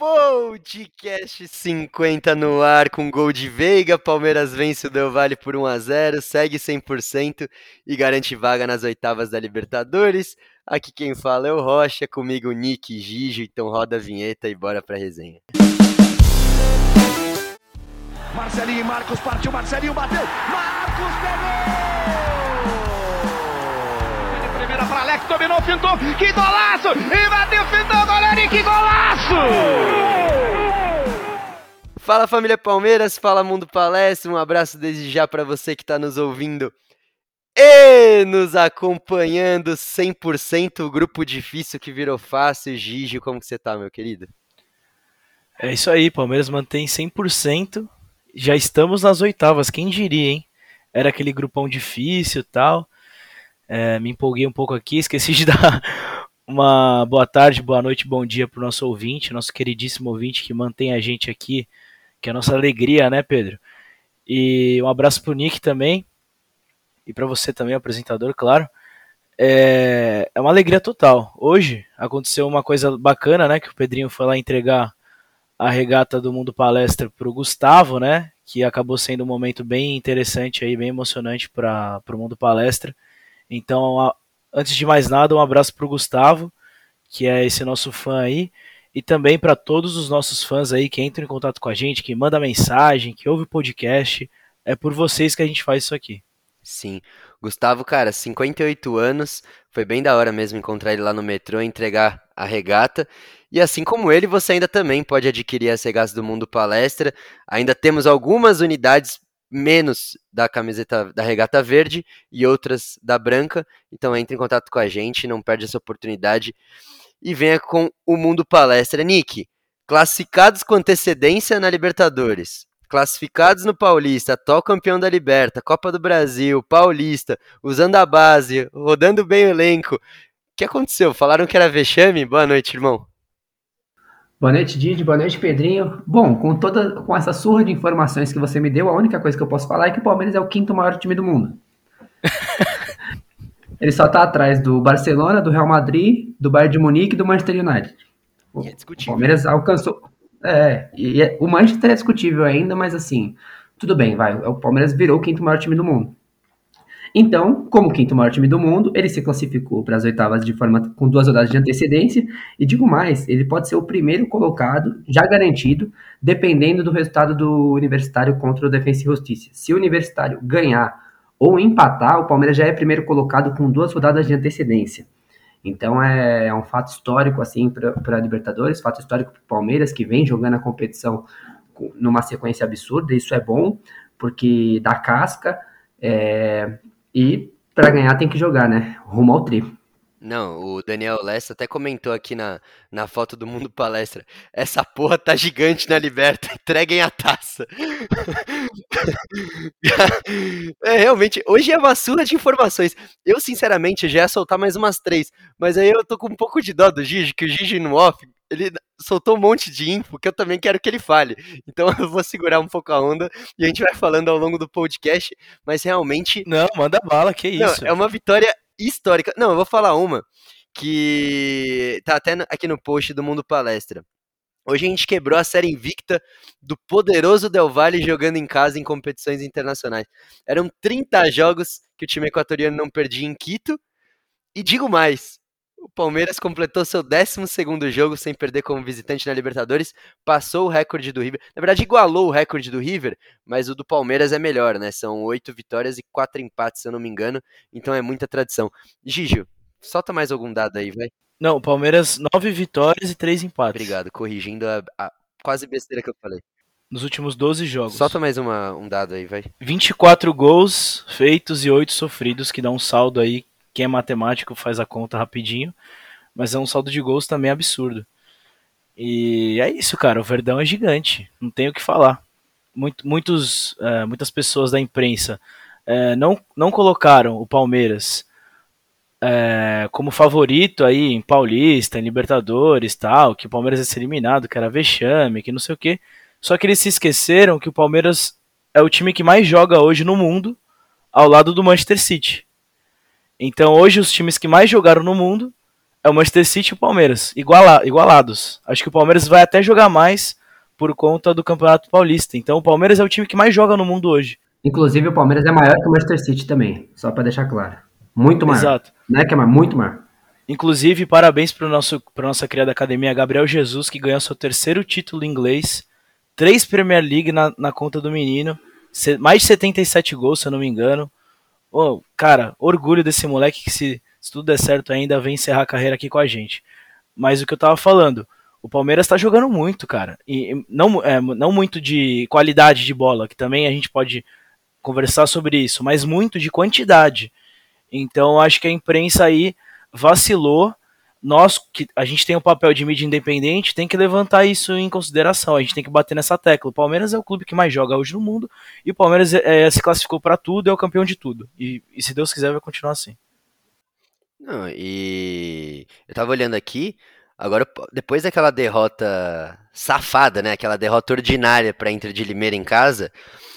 Podcast 50 no ar com gol de Veiga. Palmeiras vence o Del por 1 a 0, segue 100% e garante vaga nas oitavas da Libertadores. Aqui quem fala é o Rocha, comigo Nick e Gijo. Então roda a vinheta e bora pra resenha. Marcelinho e Marcos partiu, Marcelinho bateu, Marcos pegou! Primeira para Alex, dominou, fintou, que golaço! E bateu, fintou, goleiro, e que golaço! Fala família Palmeiras, fala Mundo Palestra, um abraço desde já para você que está nos ouvindo e nos acompanhando 100%, o grupo difícil que virou fácil. Gigi, como que você tá, meu querido? É isso aí, Palmeiras mantém 100%, já estamos nas oitavas, quem diria, hein? Era aquele grupão difícil tal. É, me empolguei um pouco aqui, esqueci de dar uma boa tarde, boa noite, bom dia para o nosso ouvinte, nosso queridíssimo ouvinte que mantém a gente aqui, que é a nossa alegria, né, Pedro? E um abraço para o Nick também, e para você também, apresentador, claro. É, é uma alegria total. Hoje aconteceu uma coisa bacana, né? Que o Pedrinho foi lá entregar a regata do Mundo Palestra para o Gustavo, né? Que acabou sendo um momento bem interessante aí, bem emocionante para o Mundo Palestra. Então, antes de mais nada, um abraço para o Gustavo, que é esse nosso fã aí, e também para todos os nossos fãs aí que entram em contato com a gente, que manda mensagem, que ouve o podcast. É por vocês que a gente faz isso aqui. Sim. Gustavo, cara, 58 anos, foi bem da hora mesmo encontrar ele lá no metrô entregar a regata. E assim como ele, você ainda também pode adquirir as regatas do Mundo Palestra. Ainda temos algumas unidades menos da camiseta da regata verde e outras da branca. Então entre em contato com a gente, não perde essa oportunidade e venha com o Mundo Palestra. Nick, classificados com antecedência na Libertadores, classificados no Paulista, atual campeão da Liberta, Copa do Brasil, Paulista, usando a base, rodando bem o elenco. O que aconteceu? Falaram que era vexame? Boa noite, irmão. Boa noite, Didi. Boa noite, Pedrinho. Bom, com toda com essa surra de informações que você me deu, a única coisa que eu posso falar é que o Palmeiras é o quinto maior time do mundo. Ele só tá atrás do Barcelona, do Real Madrid, do Bayern de Munique e do Manchester United. O, é o Palmeiras alcançou. É, e é, o Manchester é discutível ainda, mas assim, tudo bem, vai. O Palmeiras virou o quinto maior time do mundo. Então, como quinto maior time do mundo, ele se classificou para as oitavas de forma com duas rodadas de antecedência. E digo mais, ele pode ser o primeiro colocado, já garantido, dependendo do resultado do Universitário contra o Defensa e Justiça. Se o Universitário ganhar ou empatar, o Palmeiras já é primeiro colocado com duas rodadas de antecedência. Então é, é um fato histórico assim para a Libertadores, fato histórico para o Palmeiras que vem jogando a competição numa sequência absurda. Isso é bom porque dá casca. É, e para ganhar tem que jogar, né? Rumo ao tri. Não, o Daniel Lessa até comentou aqui na, na foto do Mundo Palestra. Essa porra tá gigante na Liberta, entreguem a taça. é, realmente, hoje é uma surra de informações. Eu, sinceramente, já ia soltar mais umas três, mas aí eu tô com um pouco de dó do Gigi, que o Gigi no off, ele soltou um monte de info que eu também quero que ele fale. Então eu vou segurar um pouco a onda e a gente vai falando ao longo do podcast, mas realmente. Não, manda bala, que isso. Não, é uma vitória histórica. Não, eu vou falar uma que tá até aqui no post do Mundo Palestra. Hoje a gente quebrou a série invicta do poderoso Del Valle jogando em casa em competições internacionais. Eram 30 jogos que o time equatoriano não perdia em Quito. E digo mais, o Palmeiras completou seu 12 jogo sem perder como visitante na Libertadores, passou o recorde do River. Na verdade, igualou o recorde do River, mas o do Palmeiras é melhor, né? São oito vitórias e quatro empates, se eu não me engano. Então é muita tradição. Gigio, solta mais algum dado aí, vai. Não, o Palmeiras, nove vitórias e três empates. Obrigado, corrigindo a, a quase besteira que eu falei. Nos últimos 12 jogos. Solta mais uma, um dado aí, vai. 24 gols feitos e 8 sofridos, que dá um saldo aí quem é matemático faz a conta rapidinho, mas é um saldo de gols também absurdo. E é isso, cara. O Verdão é gigante, não tenho o que falar. Muito, muitos, é, muitas pessoas da imprensa é, não, não colocaram o Palmeiras é, como favorito aí em Paulista, em Libertadores tal, que o Palmeiras ia ser eliminado, que era vexame, que não sei o que. Só que eles se esqueceram que o Palmeiras é o time que mais joga hoje no mundo, ao lado do Manchester City. Então hoje os times que mais jogaram no mundo é o Manchester City e o Palmeiras, iguala, igualados. Acho que o Palmeiras vai até jogar mais por conta do Campeonato Paulista. Então o Palmeiras é o time que mais joga no mundo hoje. Inclusive o Palmeiras é maior que o Manchester City também, só para deixar claro. Muito maior. Exato. Não é que é mais, muito maior. Inclusive, parabéns para nosso pra nossa criada academia Gabriel Jesus, que ganhou seu terceiro título inglês, três Premier League na, na conta do menino, mais de 77 gols, se eu não me engano. Oh, cara, orgulho desse moleque que se se tudo der certo ainda, vem encerrar a carreira aqui com a gente. Mas o que eu tava falando, o Palmeiras tá jogando muito, cara. E não, é, não muito de qualidade de bola, que também a gente pode conversar sobre isso, mas muito de quantidade. Então acho que a imprensa aí vacilou. Nós, que a gente tem o papel de mídia independente, tem que levantar isso em consideração. A gente tem que bater nessa tecla. O Palmeiras é o clube que mais joga hoje no mundo e o Palmeiras é, se classificou para tudo, é o campeão de tudo. E, e se Deus quiser, vai continuar assim. Não, e eu tava olhando aqui, agora depois daquela derrota safada, né, aquela derrota ordinária para Inter de Limeira em casa,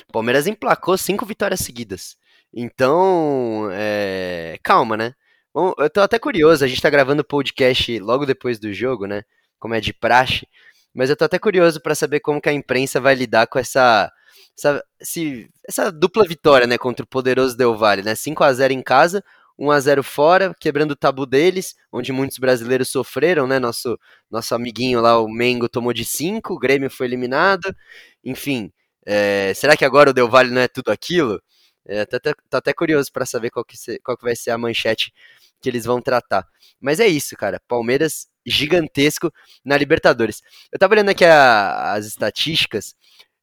o Palmeiras emplacou cinco vitórias seguidas. Então, é, calma, né? Bom, eu tô até curioso, a gente tá gravando o podcast logo depois do jogo, né? Como é de praxe, mas eu tô até curioso para saber como que a imprensa vai lidar com essa essa, essa dupla vitória, né, contra o poderoso Del Valle, né? 5 a 0 em casa, 1 a 0 fora, quebrando o tabu deles, onde muitos brasileiros sofreram, né? Nosso, nosso amiguinho lá, o Mengo, tomou de 5, o Grêmio foi eliminado. Enfim, é, será que agora o Del Valle não é tudo aquilo? É, até curioso para saber qual que, ser, qual que vai ser a manchete que eles vão tratar. Mas é isso, cara. Palmeiras gigantesco na Libertadores. Eu tava olhando aqui a, as estatísticas.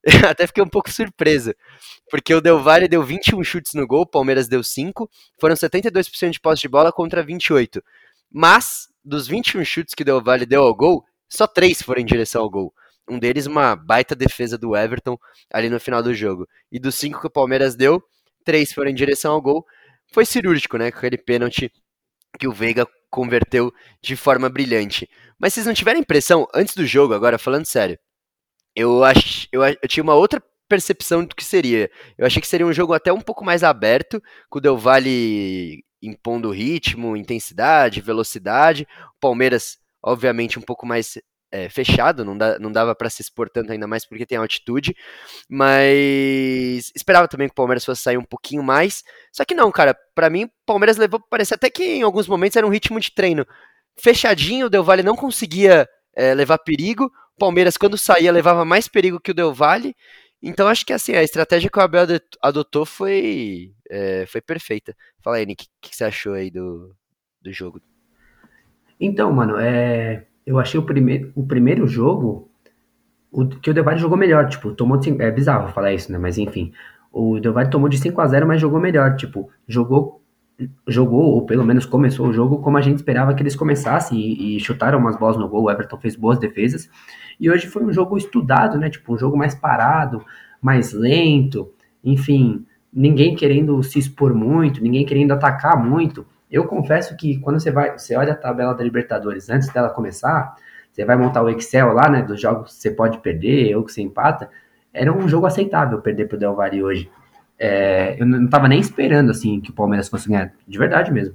até fiquei um pouco surpreso, porque o Del Valle deu 21 chutes no gol, o Palmeiras deu 5, foram 72% de posse de bola contra 28. Mas, dos 21 chutes que o Del Valle deu ao gol, só 3 foram em direção ao gol. Um deles, uma baita defesa do Everton ali no final do jogo. E dos 5 que o Palmeiras deu, 3 foram em direção ao gol. Foi cirúrgico, né? Com aquele pênalti que o Veiga converteu de forma brilhante. Mas vocês não tiveram impressão, antes do jogo, agora falando sério, eu, ach, eu, eu tinha uma outra percepção do que seria. Eu achei que seria um jogo até um pouco mais aberto, com o Del Valle impondo ritmo, intensidade, velocidade. O Palmeiras, obviamente, um pouco mais é, fechado, não, dá, não dava para se expor tanto ainda mais porque tem altitude, mas esperava também que o Palmeiras fosse sair um pouquinho mais. Só que não, cara, para mim o Palmeiras levou, parece até que em alguns momentos era um ritmo de treino fechadinho, o Del Valle não conseguia é, levar perigo. Palmeiras, quando saía, levava mais perigo que o Del Valle. Então acho que assim, a estratégia que o Abel adotou foi, é, foi perfeita. Fala aí, Nick, o que, que, você achou aí do, do jogo? Então, mano, é, eu achei o, prime o primeiro jogo o, que o Del jogou melhor. Tipo, tomou de, É bizarro falar isso, né? Mas enfim. O Del tomou de 5 a 0 mas jogou melhor. Tipo, jogou jogou, ou pelo menos começou o jogo como a gente esperava que eles começassem e, e, chutaram umas bolas no gol, o Everton fez boas defesas, e hoje foi um jogo estudado, né, tipo, um jogo mais parado, mais lento, enfim, ninguém querendo se expor muito, ninguém querendo atacar muito, eu confesso que quando você vai, você olha a tabela da Libertadores antes dela começar, você vai montar o Excel lá, né, dos jogos que você pode perder ou que você empata, era um jogo aceitável perder pro Del Valle hoje. É, eu não estava nem esperando assim que o Palmeiras fosse ganhar, de verdade mesmo.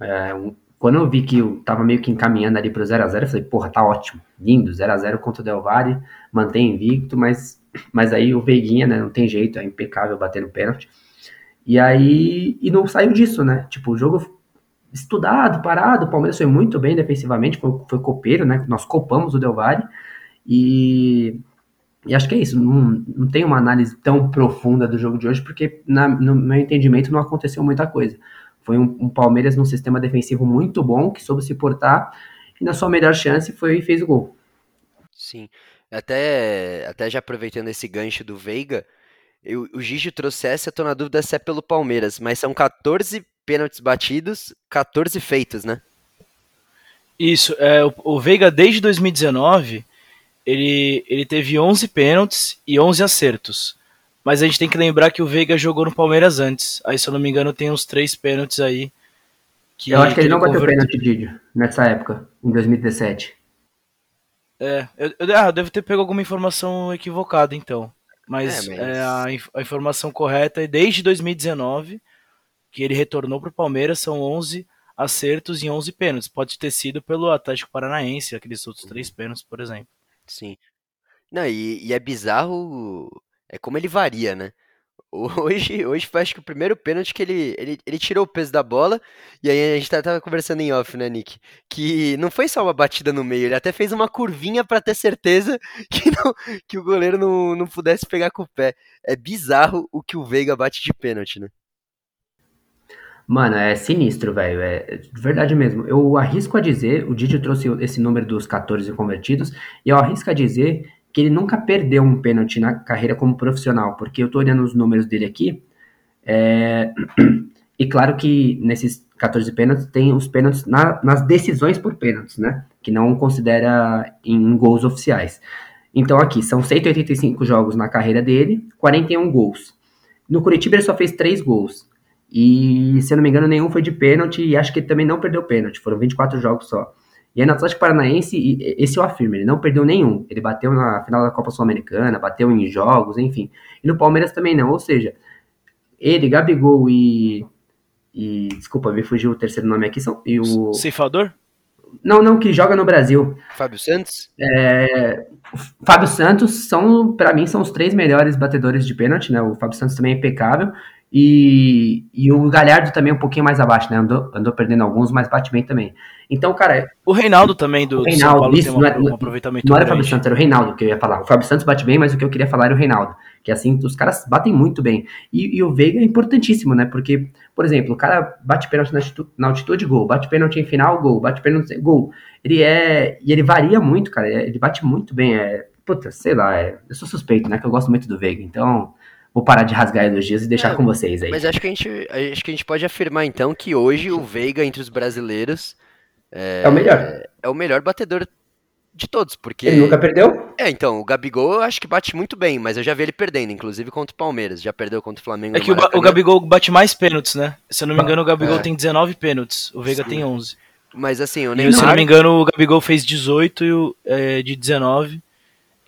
É, um, quando eu vi que eu tava meio que encaminhando ali pro 0x0, eu falei, porra, tá ótimo, lindo, 0x0 contra o Del Valle, mantém invicto, mas, mas aí o Veiguinha, né, não tem jeito, é impecável bater no pênalti. E aí, e não saiu disso, né, tipo, o jogo estudado, parado, o Palmeiras foi muito bem defensivamente, foi, foi copeiro, né, nós copamos o Del Valle, e e acho que é isso, não, não tem uma análise tão profunda do jogo de hoje, porque na, no meu entendimento não aconteceu muita coisa. Foi um, um, Palmeiras num sistema defensivo muito bom, que soube se portar, e na sua melhor chance foi e fez o gol. Sim, até, até já aproveitando esse gancho do Veiga, eu, o Gigi trouxe essa, eu tô na dúvida se é pelo Palmeiras, mas são 14 pênaltis batidos, 14 feitos, né? Isso, é, o, o Veiga desde 2019 ele, ele teve 11 pênaltis e 11 acertos. Mas a gente tem que lembrar que o Veiga jogou no Palmeiras antes. Aí, se eu não me engano, tem uns três pênaltis aí. Que, eu acho que ele, ele não bateu pênalti, Didio, nessa época, em 2017. É, eu, eu, ah, eu devo ter pego alguma informação equivocada, então. Mas, é, mas... É, a, a, informação correta é desde 2019, que ele retornou para o Palmeiras, são 11 acertos em 11 pênaltis. Pode ter sido pelo Atlético Paranaense, aqueles outros três pênaltis, por exemplo. Sim. Não, e, e é bizarro é como ele varia, né? Hoje, hoje foi acho que o primeiro pênalti que ele, ele, ele tirou o peso da bola, e aí a gente tava conversando em off, né, Nick? Que não foi só uma batida no meio, ele até fez uma curvinha para ter certeza que, não, que o goleiro não, não pudesse pegar com o pé. É bizarro o que o Veiga bate de pênalti, né? Mano, é sinistro, velho. É de verdade mesmo. Eu arrisco a dizer, o Didi trouxe esse número dos 14 convertidos, e eu arrisco a dizer que ele nunca perdeu um pênalti na carreira como profissional, porque eu tô olhando os números dele aqui, é... e claro que nesses 14 pênaltis tem os pênaltis na, nas decisões por pênaltis, né? Que não considera em gols oficiais. Então aqui, são 185 jogos na carreira dele, 41 gols. No Curitiba ele só fez 3 gols. E, se eu não me engano, nenhum foi de pênalti e acho que ele também não perdeu pênalti. Foram 24 jogos só. E aí no Atlético Paranaense, esse eu afirmo, ele não perdeu nenhum. Ele bateu na final da Copa Sul-Americana, bateu em jogos, enfim. E no Palmeiras também não. Ou seja, ele, Gabigol e. e desculpa, me fugiu o terceiro nome aqui. São, e o. Ceifador? Não, não, que joga no Brasil. Fábio Santos? É, Fábio Santos são, para mim, são os três melhores batedores de pênalti, né? O Fábio Santos também é impecável. E, e o Galhardo também é um pouquinho mais abaixo, né? Andou, andou perdendo alguns, mas bate bem também. Então, cara. O Reinaldo também do, Reinaldo, São Paulo isso, tem um, é, um aproveitamento Não era o Fábio Santos, era o Reinaldo que eu ia falar. O Fábio Santos bate bem, mas o que eu queria falar era o Reinaldo. Que assim, os caras batem muito bem. E, e o Veiga é importantíssimo, né? Porque, por exemplo, o cara bate pênalti na altitude, na altitude, gol. Bate pênalti em final, gol. Bate pênalti, gol. Ele é. E ele varia muito, cara. Ele bate muito bem. É, puta, sei lá. É, eu sou suspeito, né? Que eu gosto muito do Veiga. Então vou parar de rasgar elogios e deixar é, com vocês aí. Mas acho que, a gente, acho que a gente pode afirmar então que hoje o Veiga entre os brasileiros é, é o melhor. É o melhor batedor de todos, porque... Ele nunca perdeu? É, então, o Gabigol eu acho que bate muito bem, mas eu já vi ele perdendo, inclusive contra o Palmeiras, já perdeu contra o Flamengo É que o, Gabigol bate mais pênaltis, né? Se eu não me engano, o Gabigol é. tem 19 pênaltis, o Veiga Sim. tem 11. Mas assim, o Neymar... E, se eu não me engano, o Gabigol fez 18 e o, é, de 19,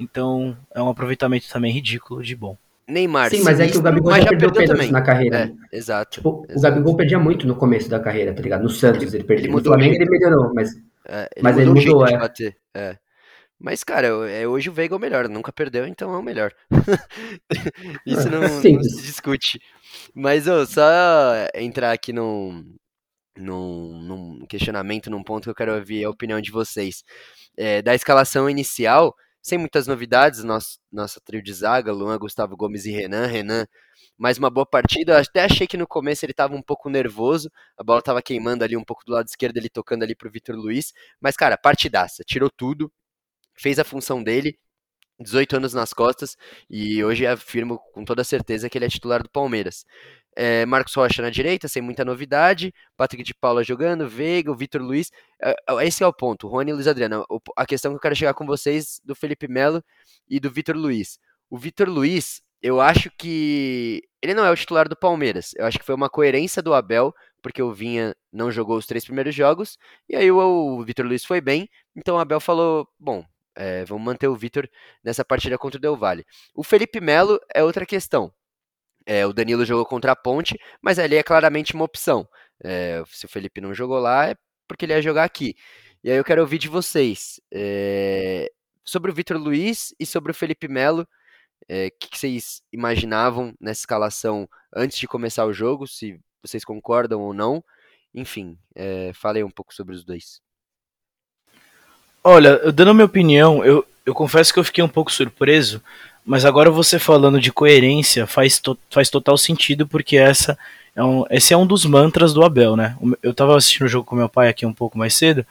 então é um aproveitamento também ridículo de bom. Neymar. Sim, mas é que o Gabigol já, já perdeu, perdeu também. na carreira. É, exato, tipo, exato. O Gabigol perdia muito no começo da carreira, tá ligado? No Santos ele, ele perdeu. Ele no Flamengo ele melhorou, mas, é, ele mas ele mudou, é. Bater. é. Mas, cara, é, hoje o Veiga é o melhor. Nunca perdeu, então é o melhor. Isso não, não, se discute. Mas, ô, só entrar aqui num, num, num questionamento, num ponto que eu quero ouvir a opinião de vocês. É, da escalação inicial, sem muitas novidades, nosso, nossa trio de zaga, Luan, Gustavo Gomes e Renan. Renan, mais uma boa partida. Até achei que no começo ele estava um pouco nervoso, a bola estava queimando ali um pouco do lado esquerdo, ele tocando ali pro Vitor Luiz. Mas, cara, partidaça, tirou tudo, fez a função dele. 18 anos nas costas e hoje afirmo com toda certeza que ele é titular do Palmeiras. É, Marcos Rocha na direita, sem muita novidade. Patrick de Paula jogando, Veiga, Vitor Luiz. É, é, esse é o ponto, Rony e Luiz Adriano. A questão que eu quero chegar com vocês do Felipe Melo e do Vitor Luiz. O Vitor Luiz, eu acho que ele não é o titular do Palmeiras. Eu acho que foi uma coerência do Abel, porque o Vinha não jogou os três primeiros jogos, e aí o, o Vitor Luiz foi bem, então o Abel falou: bom, é, vamos manter o Vitor nessa partida contra o Del Valle. O Felipe Melo é outra questão. É, o Danilo jogou contra a Ponte, mas ali é claramente uma opção. É, se o Felipe não jogou lá, é porque ele ia jogar aqui. E aí eu quero ouvir de vocês é, sobre o Vitor Luiz e sobre o Felipe Melo. O é, que, que, vocês imaginavam nessa escalação antes de começar o jogo? Se vocês concordam ou não. Enfim, é, falei um pouco sobre os dois. Olha, dando minha opinião, eu, eu confesso que eu fiquei um pouco surpreso mas agora você falando de coerência faz, to faz total sentido, porque essa é um, esse é um dos mantras do Abel, né? Eu tava assistindo o jogo com meu pai aqui um pouco mais cedo,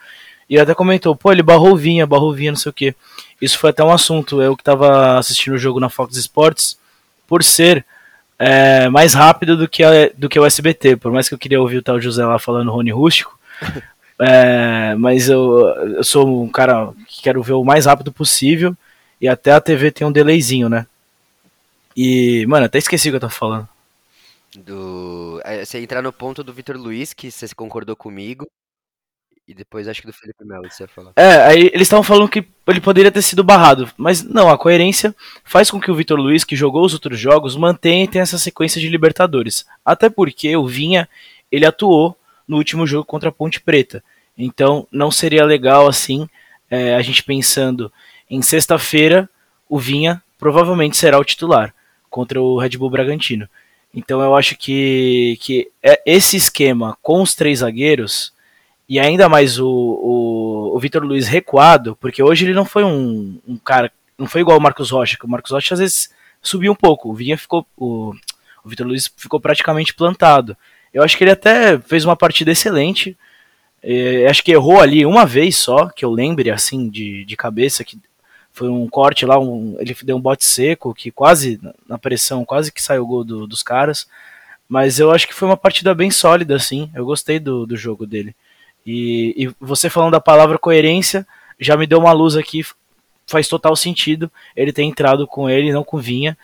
e ele até comentou, pô, ele barrou vinha, barrou vinha, não sei o que. Isso foi até um assunto, eu que tava assistindo o jogo na Fox Sports, por ser é, mais rápido do que, a, do que o SBT, por mais que eu queria ouvir o tal José lá falando Rony Rústico, é, mas eu, eu sou um cara que quero ver o mais rápido possível, e até a TV tem um delayzinho, né? E, mano, até esqueci o que eu tava falando. Do. É, você entrar no ponto do Vitor Luiz, que você concordou comigo. E depois acho que do Felipe Melo você ia falar. É, aí eles estavam falando que ele poderia ter sido barrado. Mas não, a coerência faz com que o Vitor Luiz, que jogou os outros jogos, mantenha e tenha essa sequência de Libertadores. Até porque o Vinha, ele atuou no último jogo contra a Ponte Preta. Então não seria legal assim é, a gente pensando em sexta-feira o Vinha provavelmente será o titular contra o Red Bull Bragantino. Então eu acho que, que é esse esquema com os três zagueiros e ainda mais o, o, o Vitor Luiz recuado, porque hoje ele não foi um, um, cara, não foi igual o Marcos Rocha, que o Marcos Rocha às vezes subiu um pouco, o Vinha ficou, o, o Vitor Luiz ficou praticamente plantado. Eu acho que ele até fez uma partida excelente, é, acho que errou ali uma vez só, que eu lembre assim de, de cabeça, que foi um corte lá, um, ele deu um bote seco, que quase, na pressão, quase que saiu o gol do, dos caras. Mas eu acho que foi uma partida bem sólida, assim. Eu gostei do, do jogo dele. E, e você falando da palavra coerência, já me deu uma luz aqui, faz total sentido ele ter entrado com ele, não com Vinha,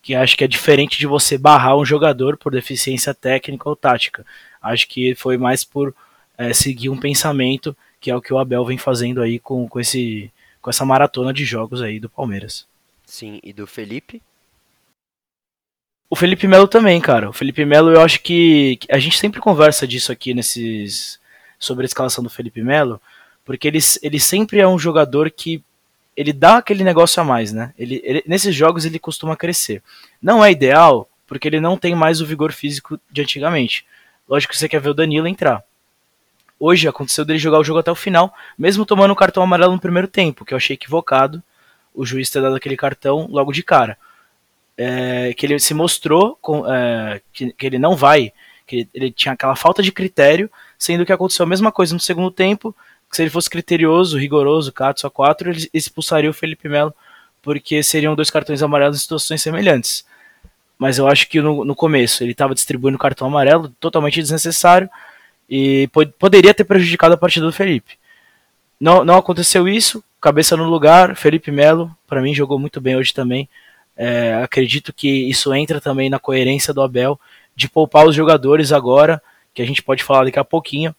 que acho que é diferente de você barrar um jogador por deficiência técnica ou tática. Acho que foi mais por é, seguir um pensamento, que é o que o Abel vem fazendo aí com, com, esse, com essa maratona de jogos aí do Palmeiras. Sim, e do Felipe? O Felipe Melo também, cara. O Felipe Melo, eu acho que a gente sempre conversa disso aqui nesses sobre a escalação do Felipe Melo, porque ele, ele sempre é um jogador que ele dá aquele negócio a mais, né? Ele, ele, nesses jogos ele costuma crescer. Não é ideal, porque ele não tem mais o vigor físico de antigamente. Lógico que você quer ver o Danilo entrar. Hoje aconteceu dele jogar o jogo até o final, mesmo tomando o cartão amarelo no primeiro tempo, que eu achei equivocado o juiz ter dado aquele cartão logo de cara. É, que ele se mostrou com, é, que, que, ele não vai, que ele tinha aquela falta de critério, sendo que aconteceu a mesma coisa no segundo tempo, que se ele fosse criterioso, rigoroso, cato só 4, ele expulsaria o Felipe Melo, porque seriam dois cartões amarelos em situações semelhantes. Mas eu acho que no, no começo ele estava distribuindo cartão amarelo totalmente desnecessário, e poderia ter prejudicado a partida do Felipe. Não, não aconteceu isso, cabeça no lugar, Felipe Melo, para mim jogou muito bem hoje também. É, acredito que isso entra também na coerência do Abel de poupar os jogadores agora, que a gente pode falar daqui a pouquinho,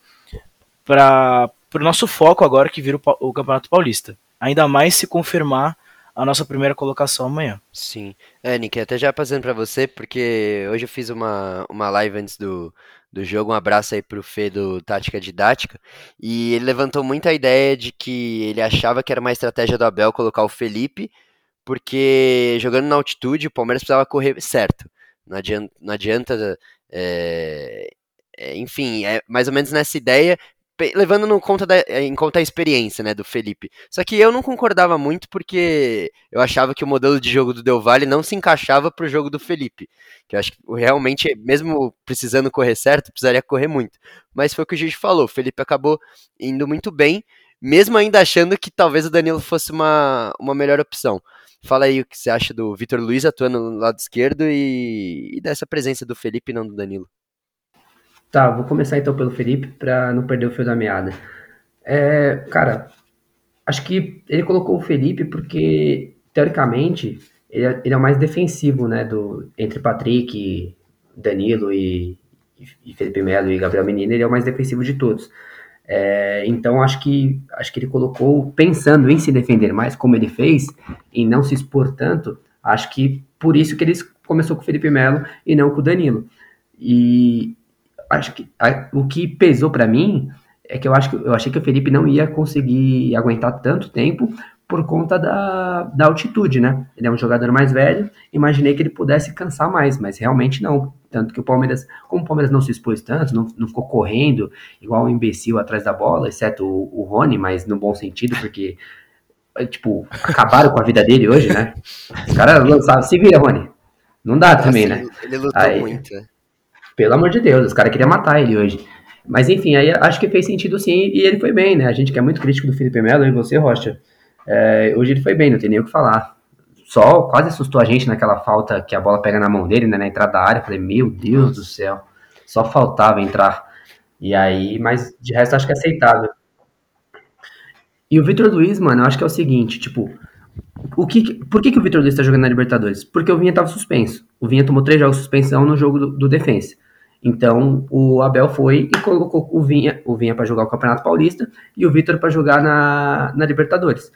para o nosso foco agora que vira o, o Campeonato Paulista. Ainda mais se confirmar a nossa primeira colocação amanhã. Sim. É, Nick, até já passando para você, porque hoje eu fiz uma, uma live antes do, do jogo. Um abraço aí pro Fê do Tática Didática. E ele levantou muita ideia de que ele achava que era uma estratégia do Abel colocar o Felipe, porque jogando na altitude o Palmeiras precisava correr certo. Não adianta, não adianta é, enfim, é mais ou menos nessa ideia levando conta da, eh, em conta a experiência, né, do Felipe. Só que eu não concordava muito porque eu achava que o modelo de jogo do Del Valle não se encaixava pro jogo do Felipe. Que eu acho que realmente, mesmo precisando correr certo, precisaria correr muito. Mas foi o que o juiz falou, o Felipe acabou indo muito bem, mesmo ainda achando que talvez o Danilo fosse uma, uma melhor opção. Fala aí o que você acha do Vitor Luiz atuando no lado esquerdo e, e dessa presença do Felipe e não do Danilo. Tá, vou começar então pelo Felipe para não perder o fio da meada. É, cara, acho que ele colocou o Felipe porque, teoricamente, ele é, ele é o mais defensivo, né, do, entre Patrick, Danilo e, e Felipe Melo e Gabriel Menino, ele é o mais defensivo de todos. É, então acho que acho que ele colocou pensando em se defender mais, como ele fez, em não se expor tanto. Acho que por isso que ele começou com o Felipe Melo e não com o Danilo. E acho que a, o que pesou para mim é que eu acho que eu achei que o Felipe não ia conseguir aguentar tanto tempo por conta da, da altitude, né? Ele é um jogador mais velho, imaginei que ele pudesse cansar mais, mas realmente não. Tanto que o Palmeiras, como o Palmeiras não se expôs tanto, não, não ficou correndo igual um imbecil atrás da bola, exceto o, o Rony, mas no bom sentido, porque, tipo, acabaram com a vida dele hoje, né? Os caras lançaram, se vira, Rony. Não dá também, né? Ele lutou Aí, muito, né? Pelo amor de Deus, os caras queriam matar ele hoje. Mas enfim, aí acho que fez sentido sim, e ele foi bem, né? A gente que é muito crítico do Felipe Melo, e você, Rocha, é, hoje ele foi bem, não tem nem o que falar. Só quase assustou a gente naquela falta que a bola pega na mão dele, né? Na entrada da área. Falei, meu Deus do céu, só faltava entrar. E aí, mas de resto acho que é aceitável. E o Vitor Luiz, mano, eu acho que é o seguinte, tipo, o que, por que, que o Vitor Luiz tá jogando na Libertadores? Porque o Vinha tava suspenso. O Vinha tomou três jogos de suspensão no jogo do, do Defensa. Então o Abel foi e colocou o Vinha, o Vinha para jogar o Campeonato Paulista e o Vitor para jogar na, na Libertadores.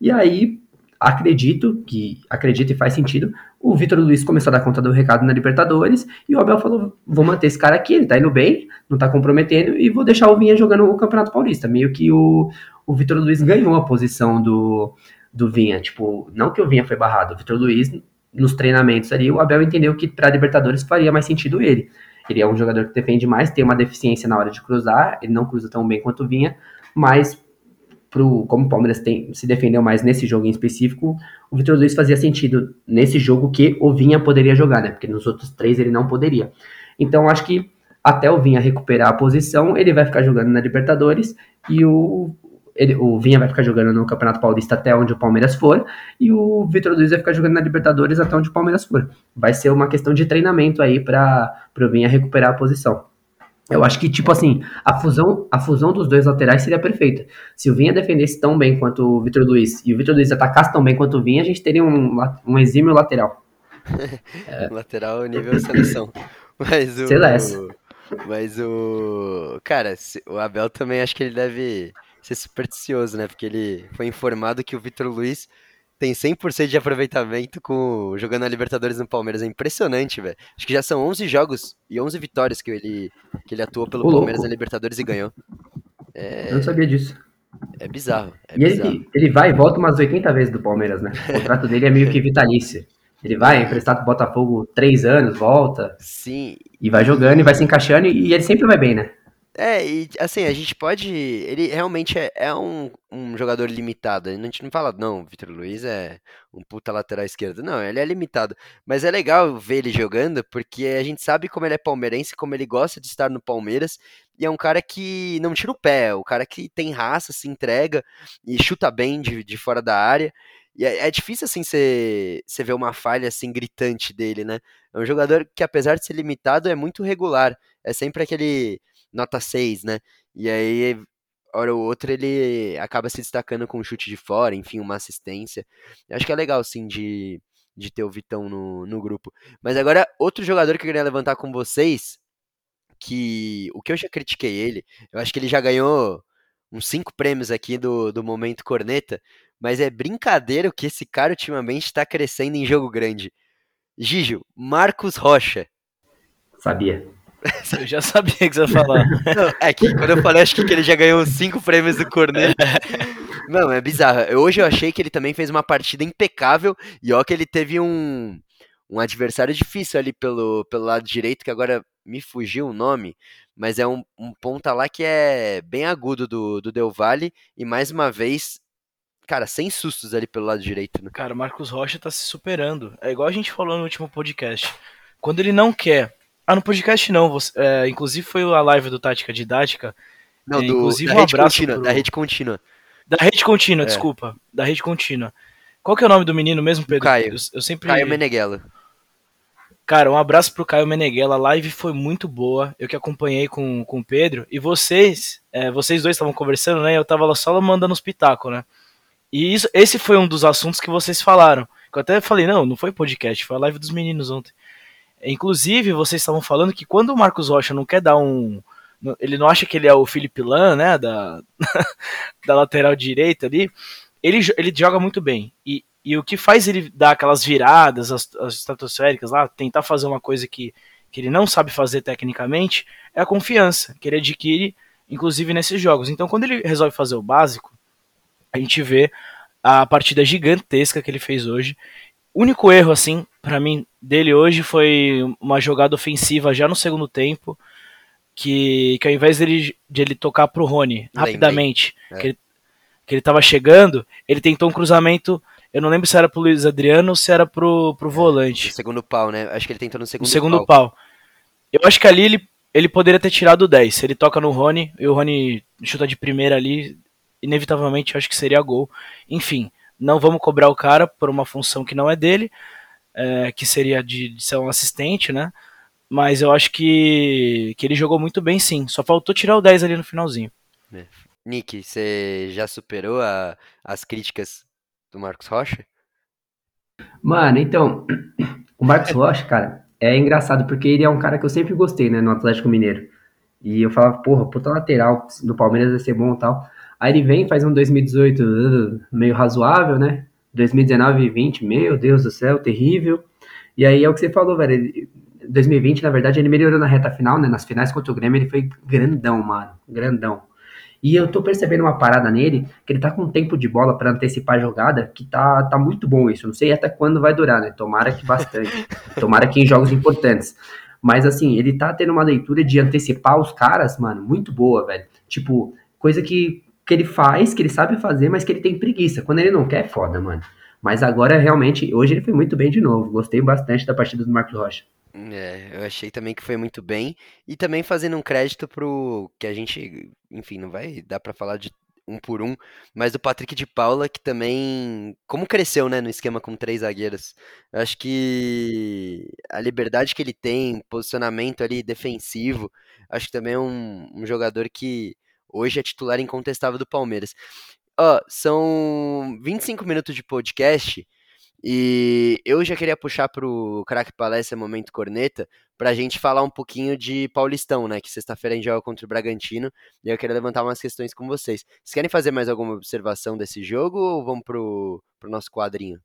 E aí acredito que acredito e faz sentido. O Vitor Luiz começou a dar conta do recado na Libertadores e o Abel falou: vou manter esse cara aqui, ele tá indo bem, não tá comprometendo, e vou deixar o Vinha jogando o Campeonato Paulista. Meio que o, o Vitor Luiz ganhou a posição do, do Vinha. Tipo, não que o Vinha foi barrado, o Vitor Luiz, nos treinamentos ali, o Abel entendeu que para Libertadores faria mais sentido ele. Ele é um jogador que defende mais, tem uma deficiência na hora de cruzar, ele não cruza tão bem quanto Vinha, mas pro, como o Palmeiras tem, se defendeu mais nesse jogo em específico, o Vitor Luiz fazia sentido nesse jogo que o Vinha poderia jogar, né? Porque nos outros três ele não poderia. Então acho que até o Vinha recuperar a posição, ele vai ficar jogando na Libertadores e o, ele, o Vinha vai ficar jogando no Campeonato Paulista até onde o Palmeiras for, e o Vitor Luiz vai ficar jogando na Libertadores até onde o Palmeiras for. Vai ser uma questão de treinamento aí para o Vinha recuperar a posição. Eu acho que, tipo assim, a fusão, a fusão dos dois laterais seria perfeita. Se o Vinha defendesse tão bem quanto o Vitor Luiz e o Vitor Luiz atacasse tão bem quanto o Vinha, a gente teria um, um exímio lateral. é. Lateral nível seleção. Mas o. Celeste. Mas o. Cara, o Abel também acho que ele deve ser supersticioso, né? Porque ele foi informado que o Vitor Luiz tem 100% de aproveitamento com jogando a Libertadores no Palmeiras. É impressionante, velho. Acho que já são 11 jogos e 11 vitórias que ele, que ele atuou pelo Palmeiras na Libertadores e ganhou. É... Eu não sabia disso. É bizarro. É e bizarro. Ele, ele vai e volta umas 80 vezes do Palmeiras, né? O contrato dele é meio que vitalício. Ele vai emprestado pro Botafogo três anos, volta. Sim. E vai jogando e vai se encaixando e ele sempre vai bem, né? É, e assim, a gente pode. Ele realmente é, é um, um jogador limitado. A gente não fala, não, Vitor Luiz é um puta lateral esquerdo. Não, ele é limitado. Mas é legal ver ele jogando, porque a gente sabe como ele é palmeirense, como ele gosta de estar no Palmeiras. E é um cara que não tira o pé, o cara que tem raça, se entrega e chuta bem de, de fora da área. E é, é difícil, assim, você ver uma falha, assim, gritante dele, né? É um jogador que, apesar de ser limitado, é muito regular. É sempre aquele nota 6, né? E aí, hora ou outra, ele acaba se destacando com um chute de fora, enfim, uma assistência. Eu acho que é legal, sim, de, de ter o Vitão no, no grupo. Mas agora, outro jogador que eu queria levantar com vocês, que o que eu já critiquei ele, eu acho que ele já ganhou uns cinco prêmios aqui do, do Momento Corneta, mas é brincadeira o que esse cara ultimamente está crescendo em jogo grande. Gijo, Marcos Rocha. Sabia. Eu já sabia que você ia falar. Não, é que quando eu falei, acho que ele já ganhou cinco prêmios do Corneta. Não, é bizarro. Hoje eu achei que ele também fez uma partida impecável e ó que ele teve um, um adversário difícil ali pelo, pelo lado direito, que agora me fugiu o nome, mas é um, um ponta lá que é bem agudo do, do Del Valle e mais uma vez cara, sem sustos ali pelo lado direito. Né? Cara, o Marcos Rocha tá se superando. É igual a gente falou no último podcast. Quando ele não quer ah, no podcast não. Você, é, inclusive foi a live do Tática Didática. Não, é, do, inclusive da, um rede contínua, pro... da rede contínua. Da rede contínua, é. desculpa. Da rede contínua. Qual que é o nome do menino mesmo, Pedro? Caio. Eu, eu sempre... Caio Meneghello. Cara, um abraço pro Caio Meneghello. A live foi muito boa. Eu que acompanhei com, com o Pedro. E vocês, é, vocês dois estavam conversando, né? Eu tava lá só mandando os pitacos, né? E isso, esse foi um dos assuntos que vocês falaram. Eu até falei, não, não foi podcast, foi a live dos meninos ontem. Inclusive, vocês estavam falando que quando o Marcos Rocha não quer dar um. Ele não acha que ele é o Felipe Lan, né? Da, da lateral direita ali. Ele, ele joga muito bem. E, e o que faz ele dar aquelas viradas, as, as estratosféricas lá, tentar fazer uma coisa que, que ele não sabe fazer tecnicamente, é a confiança que ele adquire, inclusive nesses jogos. Então, quando ele resolve fazer o básico, a gente vê a partida gigantesca que ele fez hoje único erro, assim, para mim, dele hoje foi uma jogada ofensiva já no segundo tempo, que, que ao invés dele, de ele tocar pro Rony rapidamente, é. que, ele, que ele tava chegando, ele tentou um cruzamento. Eu não lembro se era pro Luiz Adriano ou se era pro, pro volante. segundo pau, né? Acho que ele tentou no segundo, no segundo pau. pau. Eu acho que ali ele, ele poderia ter tirado o 10. Se ele toca no Rony e o Rony chuta de primeira ali, inevitavelmente eu acho que seria gol. Enfim, não vamos cobrar o cara por uma função que não é dele, é, que seria de, de, ser um assistente, né? Mas eu acho que, que ele jogou muito bem sim. Só faltou tirar o 10 ali no finalzinho. É. Nick, você já superou a, as críticas do Marcos Rocha? Mano, então, o Marcos Rocha, cara, é engraçado porque ele é um cara que eu sempre gostei, né, no Atlético Mineiro. E eu falava, porra, puta lateral do Palmeiras vai ser bom e tal. Aí ele vem, faz um 2018 uh, meio razoável, né? 2019 e 20, meu Deus do céu, terrível. E aí é o que você falou, velho. Ele, 2020, na verdade, ele melhorou na reta final, né? Nas finais contra o Grêmio, ele foi grandão, mano. Grandão. E eu tô percebendo uma parada nele, que ele tá com tempo de bola para antecipar a jogada, que tá, tá muito bom isso. Não sei até quando vai durar, né? Tomara que bastante. Tomara que em jogos importantes. Mas assim, ele tá tendo uma leitura de antecipar os caras, mano, muito boa, velho. Tipo, coisa que, que ele faz, que ele sabe fazer, mas que ele tem preguiça. Quando ele não quer, é foda, mano. Mas agora, realmente, hoje ele foi muito bem de novo. Gostei bastante da partida do Marcos Rocha. É, eu achei também que foi muito bem. E também fazendo um crédito pro que a gente, enfim, não vai dar para falar de um por um, mas do Patrick de Paula, que também, como cresceu, né, no esquema com três zagueiros. Eu acho que a liberdade que ele tem, posicionamento ali defensivo, acho que também é um, um jogador que hoje é titular incontestável do Palmeiras. Ó, são 25 minutos de podcast. E eu já queria puxar pro Crack Palestra Momento Corneta pra gente falar um pouquinho de Paulistão, né? Que sexta-feira a gente joga contra o Bragantino. E eu queria levantar umas questões com vocês. Vocês querem fazer mais alguma observação desse jogo ou vamos pro, pro nosso quadrinho?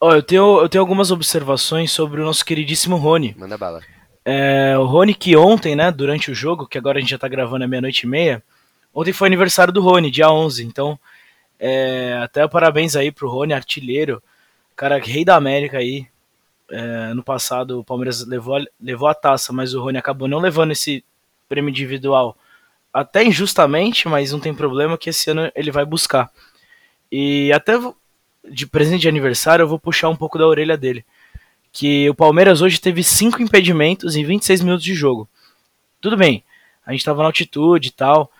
Ó, oh, eu, tenho, eu tenho algumas observações sobre o nosso queridíssimo Rony. Manda bala. É, o Rony que ontem, né, durante o jogo, que agora a gente já tá gravando à meia-noite e meia, ontem foi aniversário do Rony, dia 11, então é, até parabéns aí pro Rony, artilheiro, cara, rei da América aí. É, no passado o Palmeiras levou, levou a taça, mas o Rony acabou não levando esse prêmio individual. Até injustamente, mas não tem problema que esse ano ele vai buscar. E até de presente de aniversário eu vou puxar um pouco da orelha dele. Que o Palmeiras hoje teve cinco impedimentos em 26 minutos de jogo. Tudo bem, a gente estava na altitude e tal,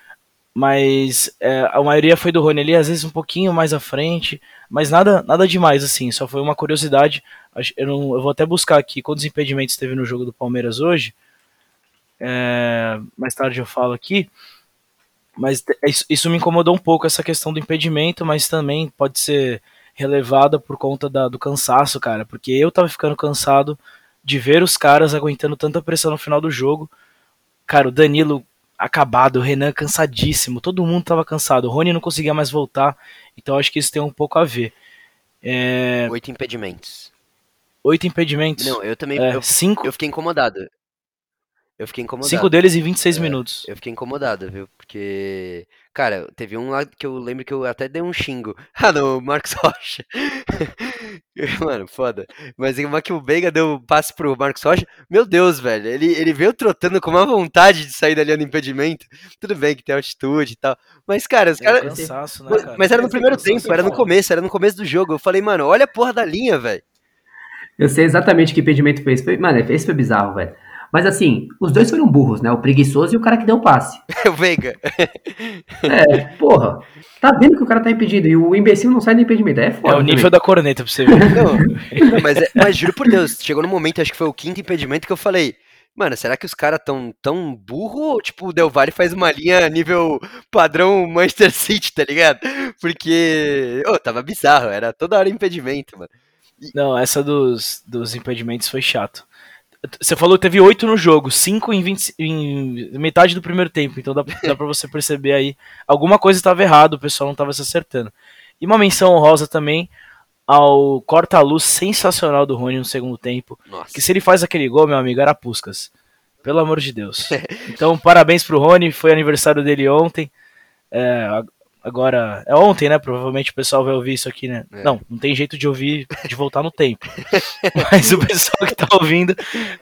mas é, a maioria foi do Rony ali, às vezes um pouquinho mais à frente, mas nada nada demais assim, só foi uma curiosidade. Eu, não, eu vou até buscar aqui quantos impedimentos teve no jogo do Palmeiras hoje. É, mais tarde eu falo aqui. Mas é isso me incomodou um pouco, essa questão do impedimento, mas também pode ser relevada por conta da, do cansaço, cara, porque eu tava ficando cansado de ver os caras aguentando tanta pressão no final do jogo. Cara, o Danilo acabado, o Renan cansadíssimo, todo mundo estava cansado, o Rony não conseguia mais voltar, então acho que isso tem um pouco a ver. É... Oito impedimentos. Oito impedimentos? Não, eu também. É, eu, cinco... eu fiquei incomodado. Eu fiquei incomodado. Cinco deles em 26 é, minutos. Eu fiquei incomodado, viu? Porque, cara, teve um lá que eu lembro que eu até dei um xingo. Ah, no Marcos Rocha. Mano, foda. Mas uma que o Veiga deu passe pro Marcos Rocha, meu Deus, velho. Ele, ele veio trotando com uma vontade de sair dali no impedimento. Tudo bem que tem altitude e tal. Mas, cara, os caras. Né, cara? Mas era no primeiro tempo, era no começo, era no começo do jogo. Eu falei, mano, olha a porra da linha, velho. Eu sei exatamente que impedimento fez. Foi, mano, esse foi bizarro, velho. Mas assim, os dois foram burros, né? O preguiçoso e o cara que deu o passe. o Veiga. É, porra. Tá vendo que o cara tá impedido e o imbecil não sai do impedimento. É foda. É o nível também. da corneta pra você ver. Não, não mas, é, mas juro por Deus, chegou no momento, acho que foi o quinto impedimento que eu falei. Mano, será que os caras tão tão burro ou tipo o Del Valle faz uma linha nível padrão Manchester City, tá ligado? Porque, ô, oh, tava bizarro, era toda hora impedimento, mano. E... Não, essa dos, dos impedimentos foi chato. Você falou que teve oito no jogo, cinco em, 20, em metade do primeiro tempo, então dá, dá pra você perceber aí. Alguma coisa estava errado, o pessoal não estava se acertando. E uma menção honrosa também ao corta-luz sensacional do Rony no segundo tempo. Nossa. Que se ele faz aquele gol, meu amigo, era Puscas. Pelo amor de Deus. Então, parabéns pro Rony, foi aniversário dele ontem. É, Agora, é ontem, né? Provavelmente o pessoal vai ouvir isso aqui, né? É. Não, não tem jeito de ouvir, de voltar no tempo. Mas o pessoal que tá ouvindo,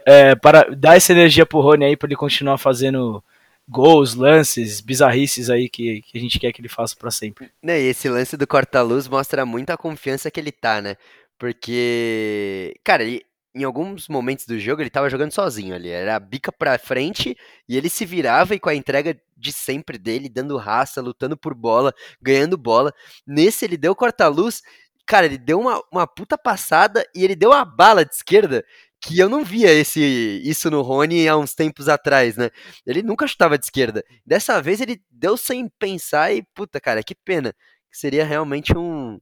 é, para dar essa energia pro Rony aí, pra ele continuar fazendo gols, lances, bizarrices aí que, que a gente quer que ele faça para sempre. Né, e esse lance do corta-luz mostra muito a confiança que ele tá, né? Porque, cara, ele, em alguns momentos do jogo ele tava jogando sozinho ali, era a bica pra frente e ele se virava e com a entrega de sempre dele, dando raça, lutando por bola, ganhando bola. Nesse ele deu corta-luz, cara, ele deu uma, uma puta passada e ele deu uma bala de esquerda que eu não via esse isso no Rony há uns tempos atrás, né? Ele nunca chutava de esquerda. Dessa vez ele deu sem pensar e puta, cara, que pena. Seria realmente um,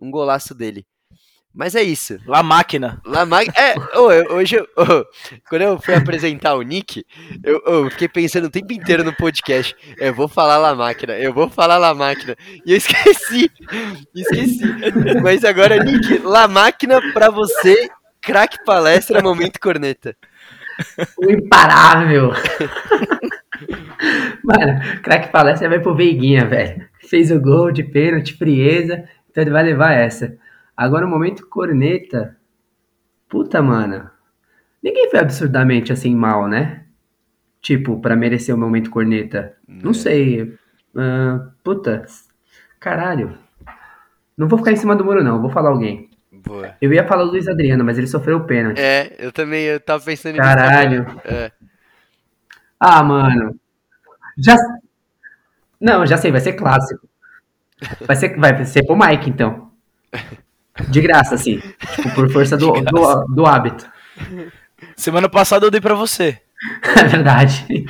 um golaço dele. Mas é isso. La Máquina. La Máquina. É, oh, eu, hoje, eu, oh, quando eu fui apresentar o Nick, eu, oh, fiquei pensando o tempo inteiro no podcast. Eu vou falar La Máquina, eu vou falar La Máquina. E eu esqueci. Esqueci. Mas agora, Nick, La Máquina pra você, craque palestra, momento corneta. O imparável. Mano, craque palestra vai pro Veiguinha, velho. Fez o gol de pênalti, frieza, então ele vai levar essa. Agora o momento corneta. Puta, mano. Ninguém foi absurdamente assim mal, né? Tipo, para merecer o momento corneta. Não é. sei. Uh, puta. Caralho. Não vou ficar em cima do muro, não. Vou falar alguém. Boa. Eu ia falar o Luiz Adriano, mas ele sofreu o pênalti. É, eu também eu tava pensando nisso. Caralho. É. Ah, mano. Já. Não, já sei, vai ser clássico. Vai ser, vai ser pro Mike, então. De graça, assim. Tipo, por força do, do, do, hábito. Semana passada eu dei pra você. É verdade.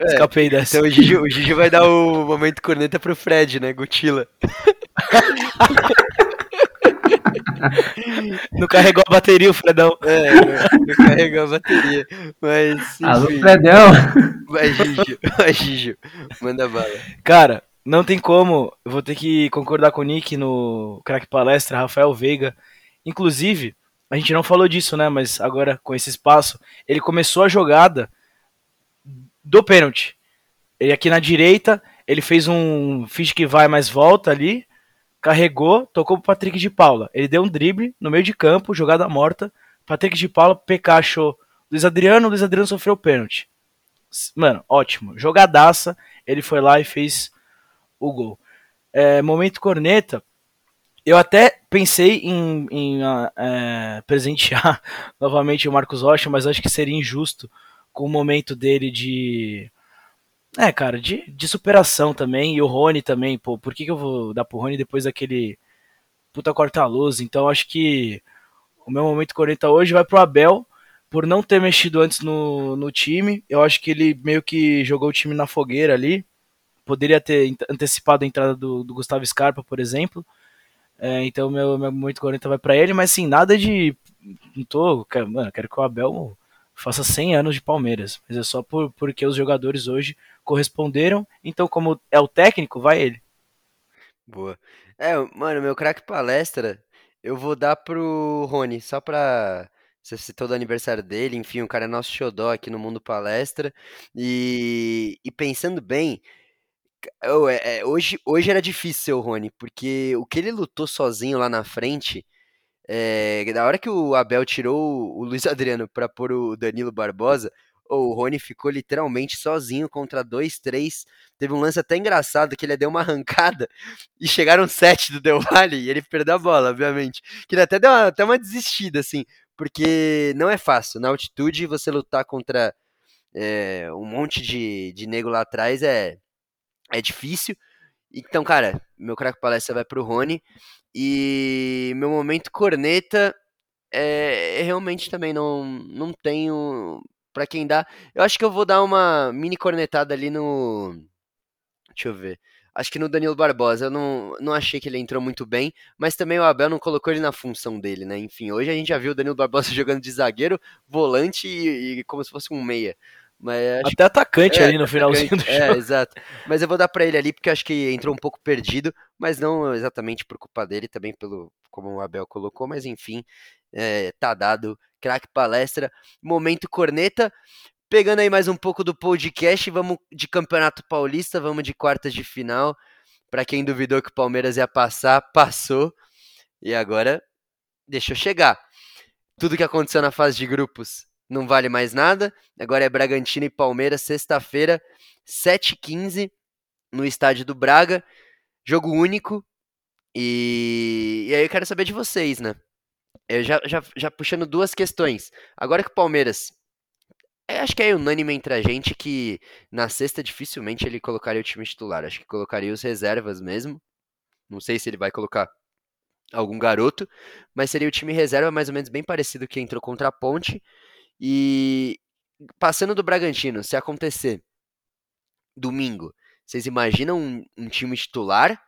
É, Escapei dessa. Então o Gigi, o Gigi vai dar o momento corneta pro Fred, né? Gutila. não carregou a bateria, o Fredão. É, não, carregou a bateria. Mas. Alô, Fredão! Vai, Gigi. Vai, Gigi. Manda bala. Cara, não tem como, eu vou ter que concordar com o Nick no Crack Palestra, Rafael Veiga. Inclusive, a gente não falou disso, né? Mas agora, com esse espaço, ele começou a jogada do pênalti. Ele aqui na direita, ele fez um fiche que vai mais volta ali, carregou, tocou pro Patrick de Paula. Ele deu um drible no meio de campo, jogada morta. Patrick de Paula, PK achou Luiz Adriano, Luiz Adriano sofreu pênalti. Mano, ótimo. Jogadaça. Ele foi lá e fez o gol. É, momento corneta, eu até pensei em, em uh, é, presentear novamente o Marcos Rocha, mas acho que seria injusto com o momento dele de. É, cara, de, de superação também. E o Rony também, pô, por que, que eu vou dar pro Rony depois daquele puta corta-luz? Então acho que o meu momento corneta hoje vai pro Abel, por não ter mexido antes no, no time. Eu acho que ele meio que jogou o time na fogueira ali poderia ter antecipado a entrada do, do Gustavo Scarpa, por exemplo. É, então meu, meu muito 40 vai para ele, mas sim, nada de. Não tô. Quero, mano, quero que o Abel faça 100 anos de Palmeiras, mas é só por, porque os jogadores hoje corresponderam. Então, como é o técnico, vai ele. Boa. É, mano, meu craque palestra, eu vou dar pro Rony, só pra. Você citou do aniversário dele, enfim, o cara é nosso xodó aqui no Mundo Palestra. E, e pensando bem, é, é, hoje, hoje era difícil o Rony, porque o que ele lutou sozinho lá na frente, é, da hora que o Abel tirou o Luiz Adriano para pôr o Danilo Barbosa, o Rony ficou literalmente sozinho contra dois, três. Teve um lance até engraçado que ele deu uma arrancada e chegaram sete do Del Valle e ele perdeu a bola, obviamente. Que ele até deu uma, até uma desistida, assim, porque não é fácil. Na altitude, você lutar contra é, um monte de, de nego lá atrás é, é difícil. Então, cara, meu craque palestra vai pro Rony. E meu momento corneta é, realmente também não, não tenho para quem dá. Eu acho que eu vou dar uma mini cornetada ali no. Deixa eu ver. Acho que no Danilo Barbosa. Eu não, não achei que ele entrou muito bem, mas também o Abel não colocou ele na função dele, né? Enfim, hoje a gente já viu o Danilo Barbosa jogando de zagueiro, volante e, e como se fosse um meia. Mas Até atacante é, ali no finalzinho do é, jogo. É, exato. Mas eu vou dar para ele ali porque acho que entrou um pouco perdido, mas não exatamente por culpa dele, também pelo como o Abel colocou, mas enfim, é, tá dado. Crack palestra, momento corneta. Pegando aí mais um pouco do podcast, vamos de Campeonato Paulista, vamos de quartas de final. Para quem duvidou que o Palmeiras ia passar, passou. E agora deixa eu chegar. Tudo que aconteceu na fase de grupos não vale mais nada. Agora é Bragantino e Palmeiras, sexta-feira, 7h15, no estádio do Braga. Jogo único. E, e aí eu quero saber de vocês, né? Eu já, já, já puxando duas questões. Agora que o Palmeiras. É, acho que é unânime entre a gente que na sexta dificilmente ele colocaria o time titular. Acho que colocaria os reservas mesmo. Não sei se ele vai colocar algum garoto, mas seria o time reserva mais ou menos bem parecido que entrou contra a Ponte. E passando do Bragantino, se acontecer domingo, vocês imaginam um, um time titular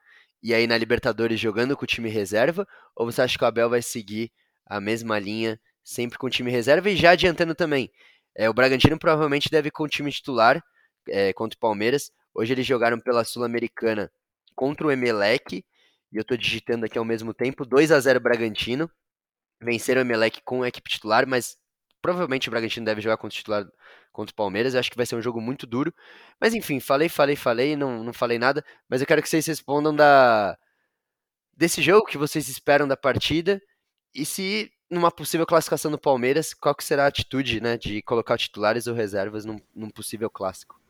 e aí na Libertadores jogando com o time reserva? Ou você acha que o Abel vai seguir a mesma linha, sempre com o time reserva? E já adiantando também, é, o Bragantino provavelmente deve com o time titular é, contra o Palmeiras. Hoje eles jogaram pela Sul-Americana contra o Emelec, e eu tô digitando aqui ao mesmo tempo, 2 a 0 Bragantino. Venceram o Emelec com a equipe titular, mas provavelmente o Bragantino deve jogar contra o titular contra o Palmeiras. Eu acho que vai ser um jogo muito duro. Mas enfim, falei, falei, falei, não, não falei nada. Mas eu quero que vocês respondam da desse jogo que vocês esperam da partida e se numa possível classificação do Palmeiras, qual que será a atitude, né, de colocar titulares ou reservas num, num possível clássico?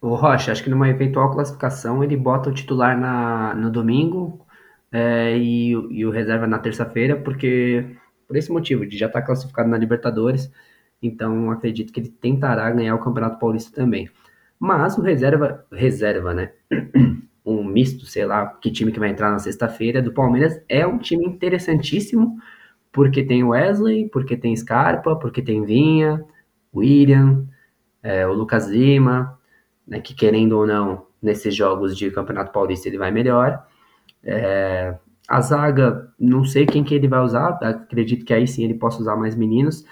O Rocha, acho que numa eventual classificação ele bota o titular na, no domingo é, e, e o reserva na terça-feira, porque por esse motivo, de já estar tá classificado na Libertadores, então acredito que ele tentará ganhar o Campeonato Paulista também. Mas o reserva, reserva, né? um misto, sei lá, que time que vai entrar na sexta-feira do Palmeiras é um time interessantíssimo, porque tem Wesley, porque tem Scarpa, porque tem Vinha, William, é, o Lucas Lima, né, que querendo ou não, nesses jogos de Campeonato Paulista ele vai melhor. É, a zaga, não sei quem que ele vai usar, acredito que aí sim ele possa usar mais meninos,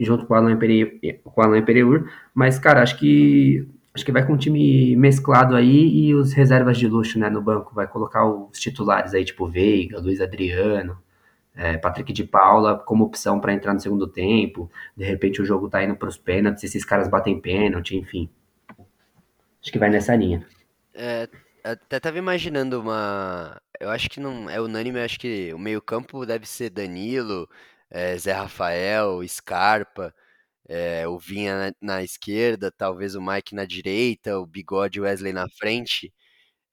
junto com o Alan, Pere, com o Pereur, mas, cara, acho que acho que vai com um time mesclado aí e os reservas de luxo, né, no banco, vai colocar os titulares aí, tipo Veiga, Luiz Adriano, é, Patrick de Paula como opção para entrar no segundo tempo, de repente o jogo tá indo para os pênaltis, esses caras batem pênalti, enfim. Acho que vai nessa linha. É, até tava imaginando uma. Eu acho que não é unânime, eu acho que o meio-campo deve ser Danilo, é, Zé Rafael, Scarpa, é, o Vinha na, na, esquerda, talvez o Mike na direita, o Bigode Wesley na frente.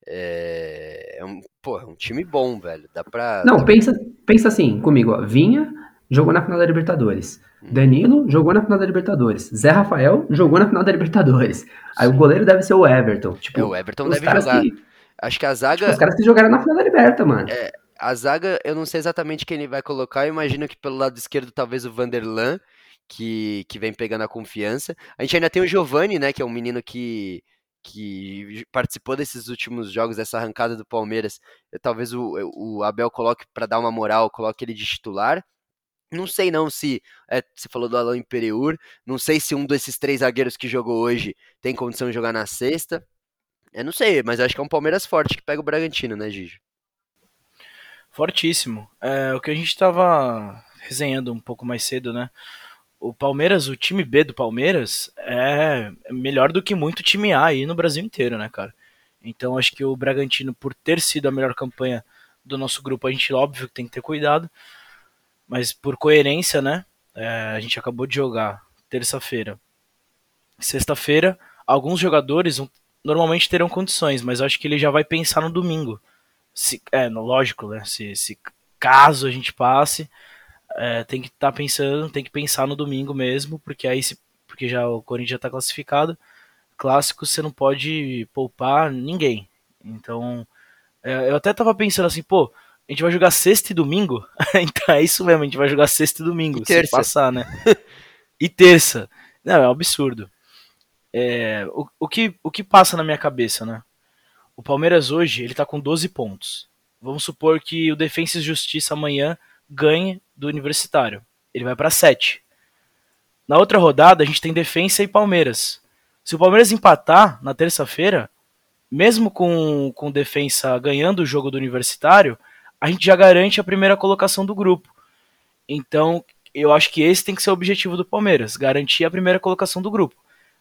É, é um, pô, é um time bom, velho. Dá pra. Não, dá pensa, pensa assim comigo, ó. Vinha jogou na final da Libertadores. Danilo jogou na final da Libertadores. Zé Rafael jogou na final da Libertadores. Aí o goleiro deve ser o Everton. Tipo, é, o Everton deve jogar. Que, Acho que a zaga. Tipo, os caras que jogaram na final da Liberta, mano. É, a zaga, eu não sei exatamente quem ele vai colocar. Eu imagino que pelo lado esquerdo, talvez o Vanderlan, que, que vem pegando a confiança. A gente ainda tem o Giovani, né? Que é um menino que, que participou desses últimos jogos, dessa arrancada do Palmeiras. Eu, talvez o, o Abel coloque para dar uma moral, coloque ele de titular. Não sei não se é, você falou do Alain Pereur, não sei se um desses três zagueiros que jogou hoje tem condição de jogar na sexta. Eu não sei, mas acho que é um Palmeiras forte que pega o Bragantino, né, Gigi? Fortíssimo. É, o que a gente estava resenhando um pouco mais cedo, né? O Palmeiras, o time B do Palmeiras é melhor do que muito time A aí no Brasil inteiro, né, cara? Então acho que o Bragantino, por ter sido a melhor campanha do nosso grupo, a gente óbvio que tem que ter cuidado, mas por coerência, né? É, a gente acabou de jogar terça-feira. Sexta-feira, alguns jogadores normalmente terão condições, mas eu acho que ele já vai pensar no domingo. Se, é, no, lógico, né? Se, se caso a gente passe, é, tem que estar tá pensando, tem que pensar no domingo mesmo, porque aí se, porque já o Corinthians já está classificado. Clássico você não pode poupar ninguém. Então, é, eu até tava pensando assim, pô, a gente vai jogar sexta e domingo? então é isso mesmo, a gente vai jogar sexta e domingo, e se passar, né? e terça. Não, é um absurdo. É, o, o, que, o que passa na minha cabeça, né? O Palmeiras hoje, ele tá com 12 pontos. Vamos supor que o Defensa e Justiça amanhã ganhe do Universitário. Ele vai para 7. Na outra rodada, a gente tem Defensa e Palmeiras. Se o Palmeiras empatar na terça-feira, mesmo com, com Defensa ganhando o jogo do Universitário, a gente já garante a primeira colocação do grupo. Então, eu acho que esse tem que ser o objetivo do Palmeiras, garantir a primeira colocação do grupo.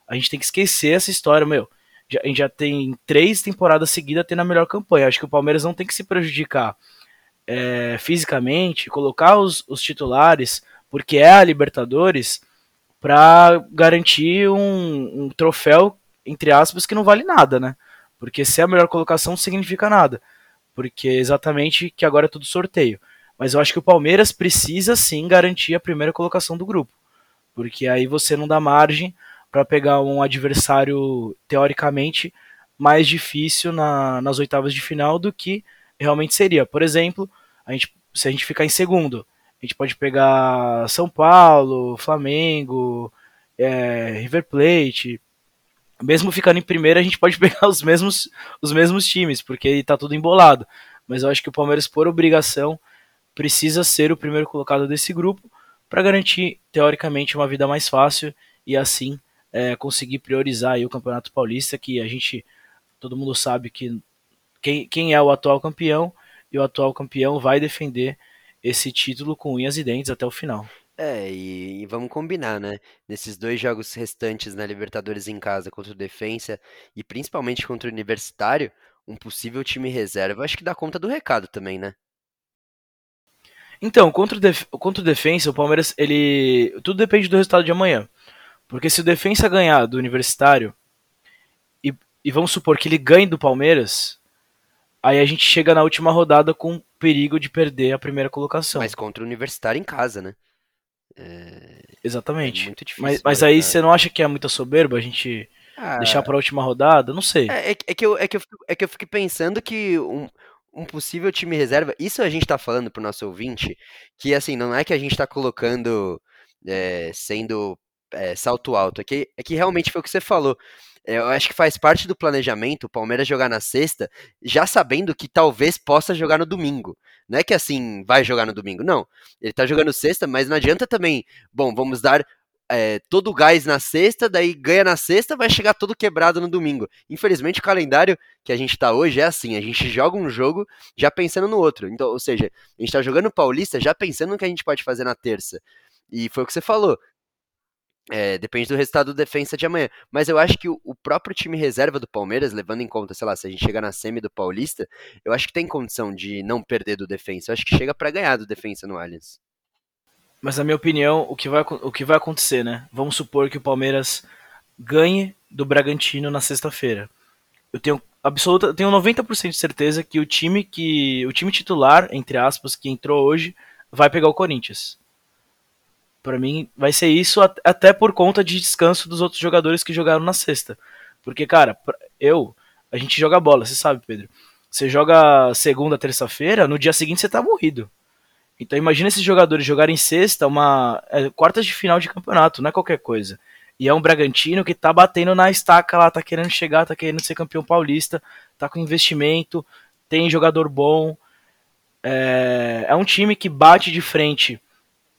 A gente tem que esquecer essa história, meu. A gente já tem três temporadas seguidas tendo a melhor campanha. Acho que o Palmeiras não tem que se prejudicar é, fisicamente, colocar os, os titulares, porque é a Libertadores, para garantir um, um troféu, entre aspas, que não vale nada, né? Porque se é a melhor colocação não significa nada. Porque exatamente que agora é tudo sorteio. Mas eu acho que o Palmeiras precisa sim garantir a primeira colocação do grupo. Porque aí você não dá margem para pegar um adversário teoricamente mais difícil na, nas oitavas de final do que realmente seria. Por exemplo, a gente, se a gente ficar em segundo, a gente pode pegar São Paulo, Flamengo, é, River Plate, mesmo ficando em primeiro, a gente pode pegar os mesmos, os mesmos times, porque tá tudo embolado. Mas eu acho que o Palmeiras, por obrigação, precisa ser o primeiro colocado desse grupo para garantir, teoricamente, uma vida mais fácil e assim é, conseguir priorizar o Campeonato Paulista, que a gente, todo mundo sabe que quem, quem é o atual campeão e o atual campeão vai defender esse título com unhas e dentes até o final. É, e, e vamos combinar, né? Nesses dois jogos restantes na Libertadores em casa contra o Defensa e principalmente contra o Universitário, um possível time reserva, acho que dá conta do recado também, né? Então, contra o, def contra o Defensa, o Palmeiras, ele. Tudo depende do resultado de amanhã. Porque se o Defensa ganhar do Universitário, e, e vamos supor que ele ganhe do Palmeiras, aí a gente chega na última rodada com perigo de perder a primeira colocação. Mas contra o Universitário em casa, né? É... Exatamente. É difícil. Mas, mas aí você não acha que é muita soberba a gente ah, deixar para a última rodada? Não sei. É, é, é, que eu, é, que eu fico, é que eu fico pensando que um, um possível time reserva. Isso a gente tá falando pro nosso ouvinte, que assim, não é que a gente tá colocando é, sendo é, salto alto, é que, é que realmente foi o que você falou. É, eu acho que faz parte do planejamento o Palmeiras jogar na sexta, já sabendo que talvez possa jogar no domingo. Não é que assim, vai jogar no domingo, não. Ele tá jogando sexta, mas não adianta também, bom, vamos dar é, todo o gás na sexta, daí ganha na sexta, vai chegar todo quebrado no domingo. Infelizmente, o calendário que a gente tá hoje é assim: a gente joga um jogo já pensando no outro. Então, ou seja, a gente tá jogando Paulista já pensando no que a gente pode fazer na terça. E foi o que você falou. É, depende do resultado do defensa de amanhã. Mas eu acho que o, o, próprio time reserva do Palmeiras, levando em conta, sei lá, se a gente chegar na semi do Paulista, eu acho que tem condição de não perder do defensa. Eu acho que chega para ganhar do defensa no Allianz. Mas na minha opinião, o que, vai, o que vai acontecer, né? Vamos supor que o Palmeiras ganhe do Bragantino na sexta-feira. Eu tenho absoluta, tenho 90% de certeza que o time que o time titular, entre aspas, que entrou hoje, vai pegar o Corinthians. Para mim vai ser isso até por conta de descanso dos outros jogadores que jogaram na sexta. Porque cara, eu, a gente joga bola, você sabe, Pedro. Você joga segunda, terça-feira, no dia seguinte você tá morrido. Então imagina esses jogadores jogarem sexta, uma é, quartas de final de campeonato, não é qualquer coisa. E é um Bragantino que tá batendo na estaca lá, tá querendo chegar, tá querendo ser campeão paulista, tá com investimento, tem jogador bom. É, é um time que bate de frente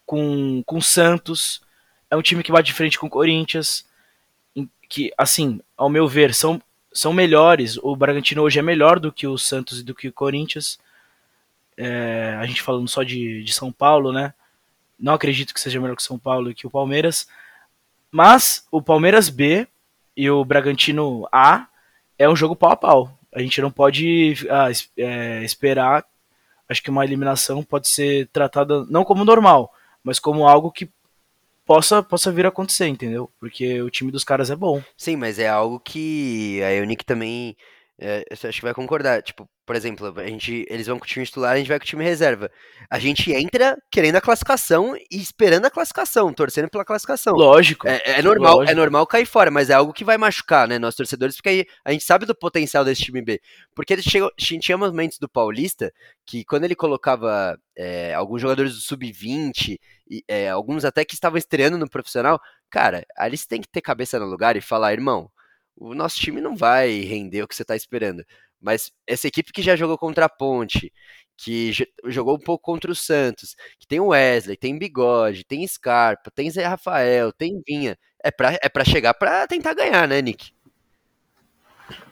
com com Santos, é um time que bate de frente com Corinthians, que assim, ao meu ver, são são melhores. O Bragantino hoje é melhor do que o Santos e do que o Corinthians é, a gente falando só de, de São Paulo, né? Não acredito que seja melhor que São Paulo e que o Palmeiras. Mas o Palmeiras B e o Bragantino A é um jogo pau a pau. A gente não pode ah, é, esperar. Acho que uma eliminação pode ser tratada não como normal, mas como algo que possa, possa vir a acontecer, entendeu? Porque o time dos caras é bom. Sim, mas é algo que a Eunice também é, acho que vai concordar. Tipo, por exemplo, a gente, eles vão com o time titular, a gente vai com o time reserva. A gente entra querendo a classificação e esperando a classificação, torcendo pela classificação. Lógico. É, é normal, é lógico. é normal cair fora, mas é algo que vai machucar, né, nós torcedores, porque aí a gente sabe do potencial desse time B. Porque ele chegou, tinha momentos do Paulista que quando ele colocava é, alguns jogadores do sub-20, é, alguns até que estavam estreando no profissional, cara, ali você tem que ter cabeça no lugar e falar, irmão, o nosso time não vai render o que você está esperando. Mas essa equipe que já jogou contra a Ponte, que jogou um pouco contra o Santos, que tem o Wesley, tem Bigode, tem Scarpa, tem Zé Rafael, tem Vinha, é pra, é pra chegar pra tentar ganhar, né, Nick?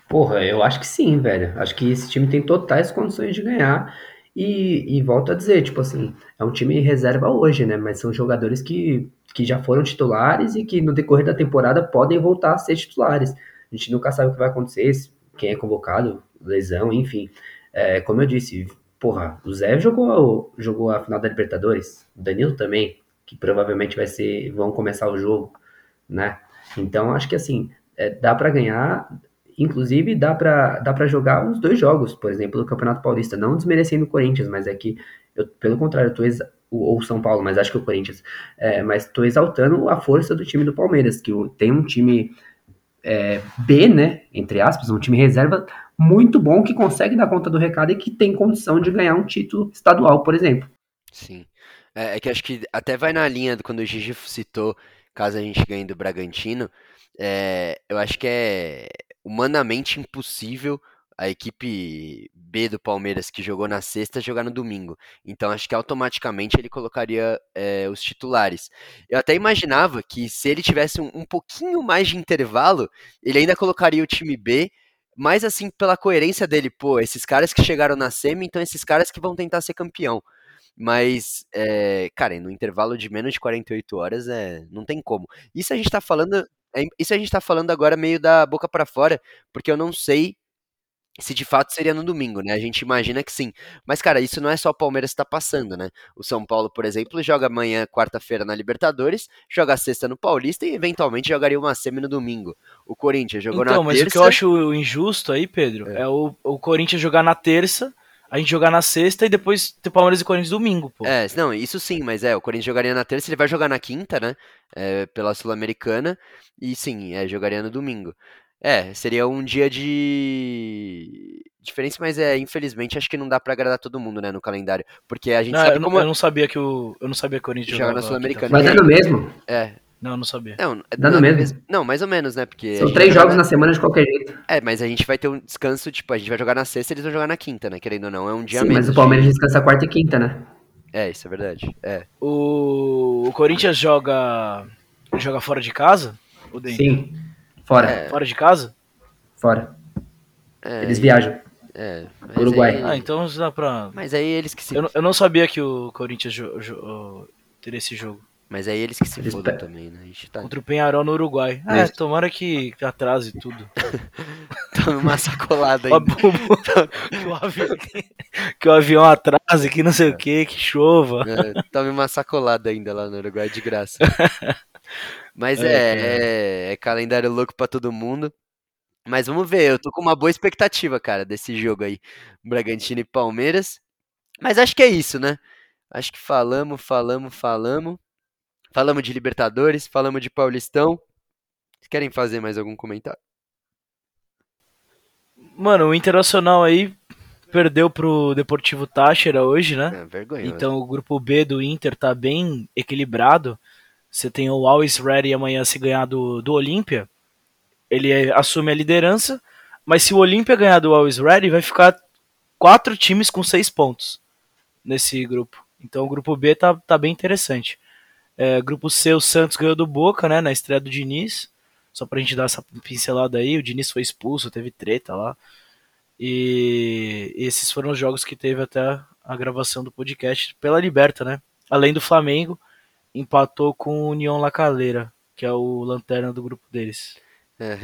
Porra, eu acho que sim, velho. Acho que esse time tem totais condições de ganhar. E, e volto a dizer, tipo assim, é um time reserva hoje, né? Mas são jogadores que, que já foram titulares e que no decorrer da temporada podem voltar a ser titulares. A gente nunca sabe o que vai acontecer, quem é convocado, lesão, enfim. É, como eu disse, porra, o Zé jogou, jogou a final da Libertadores, o Danilo também, que provavelmente vai ser, vão começar o jogo, né? Então acho que assim, é, dá para ganhar, inclusive dá para dá para jogar os dois jogos, por exemplo, do Campeonato Paulista, não desmerecendo o Corinthians, mas é que eu, pelo contrário, eu tô exa ou São Paulo, mas acho que o Corinthians, é, mas estou exaltando a força do time do Palmeiras, que tem um time é, B, né, entre aspas, um time reserva muito bom que consegue dar conta do recado e que tem condição de ganhar um título estadual, por exemplo. Sim. É, é que acho que até vai na linha do quando o Gigi citou, caso a gente ganhe do Bragantino, é, eu acho que é humanamente impossível a equipe B do Palmeiras que jogou na sexta jogar no domingo. Então acho que automaticamente ele colocaria é, os titulares. Eu até imaginava que se ele tivesse um, um, pouquinho mais de intervalo, ele ainda colocaria o time B, mas assim pela coerência dele, pô, esses caras que chegaram na semi, então esses caras que vão tentar ser campeão. Mas, é, cara, no intervalo de menos de 48 horas, é, não tem como. Isso a gente tá falando, é, isso a gente tá falando agora meio da boca para fora, porque eu não sei se de fato seria no domingo, né? A gente imagina que sim. Mas, cara, isso não é só o Palmeiras que tá passando, né? O São Paulo, por exemplo, joga amanhã, quarta-feira, na Libertadores, joga sexta no Paulista e eventualmente jogaria uma semi no domingo. O Corinthians jogou então, na mas terça. o que eu acho injusto aí, Pedro, é, é o, o Corinthians jogar na terça a gente jogar na sexta e depois ter Palmeiras e Corinthians domingo, pô. É, não, isso sim, mas é, o Corinthians jogaria na terça, ele vai jogar na quinta, né? É, pela Sul-Americana, e sim, é, jogaria no domingo. É, seria um dia de diferença, mas é, infelizmente, acho que não dá para agradar todo mundo, né, no calendário. Porque a gente não, sabe eu como. Não, eu não sabia que o. Eu não sabia que o Corinthians joga na Sul-Americana. Mas é no mesmo? É. Não, não sabia. Não, Dá no mesmo? mesmo? Não, mais ou menos, né? Porque São três jogos na semana de qualquer jeito. É, mas a gente vai ter um descanso, tipo, a gente vai jogar na sexta e eles vão jogar na quinta, né? Querendo ou não, é um dia Sim, menos. mas o Palmeiras de... descansa quarta e quinta, né? É, isso é verdade. É. O, o Corinthians joga joga fora de casa? Sim, fora. É... Fora de casa? Fora. É, eles viajam. É, Uruguai. Aí... Ah, então dá pra. Mas aí eles que se. Eu, eu não sabia que o Corinthians jo, jo, teria esse jogo. Mas aí eles que se eles fodam também, né? A gente tá... Contra o Penharol no Uruguai. É, Isso. tomara que atrase tudo. Tome uma sacolada aí. que, o avião, que o avião atrase, que não sei o que, que chova. É, tome uma sacolada ainda lá no Uruguai de graça. Mas é, é, é, é calendário louco pra todo mundo. Mas vamos ver, eu tô com uma boa expectativa, cara, desse jogo aí. Bragantino e Palmeiras. Mas acho que é isso, né? Acho que falamos, falamos, falamos. Falamos de Libertadores, falamos de Paulistão. Vocês querem fazer mais algum comentário? Mano, o Internacional aí perdeu pro Deportivo Táchira hoje, né? É, vergonha. Então o grupo B do Inter tá bem equilibrado. Você tem o Always Ready amanhã se ganhar do, do Olímpia. Ele assume a liderança. Mas se o Olímpia ganhar do Always Ready, vai ficar quatro times com seis pontos nesse grupo. Então o grupo B tá, tá bem interessante. É, grupo C, o Santos ganhou do Boca, né, na estreia do Diniz. Só pra gente dar essa pincelada aí, o Diniz foi expulso, teve treta lá. E esses foram os jogos que teve até a gravação do podcast pela Liberta, né? Além do Flamengo, empatou com o União La Calera, que é o lanterna do grupo deles. É,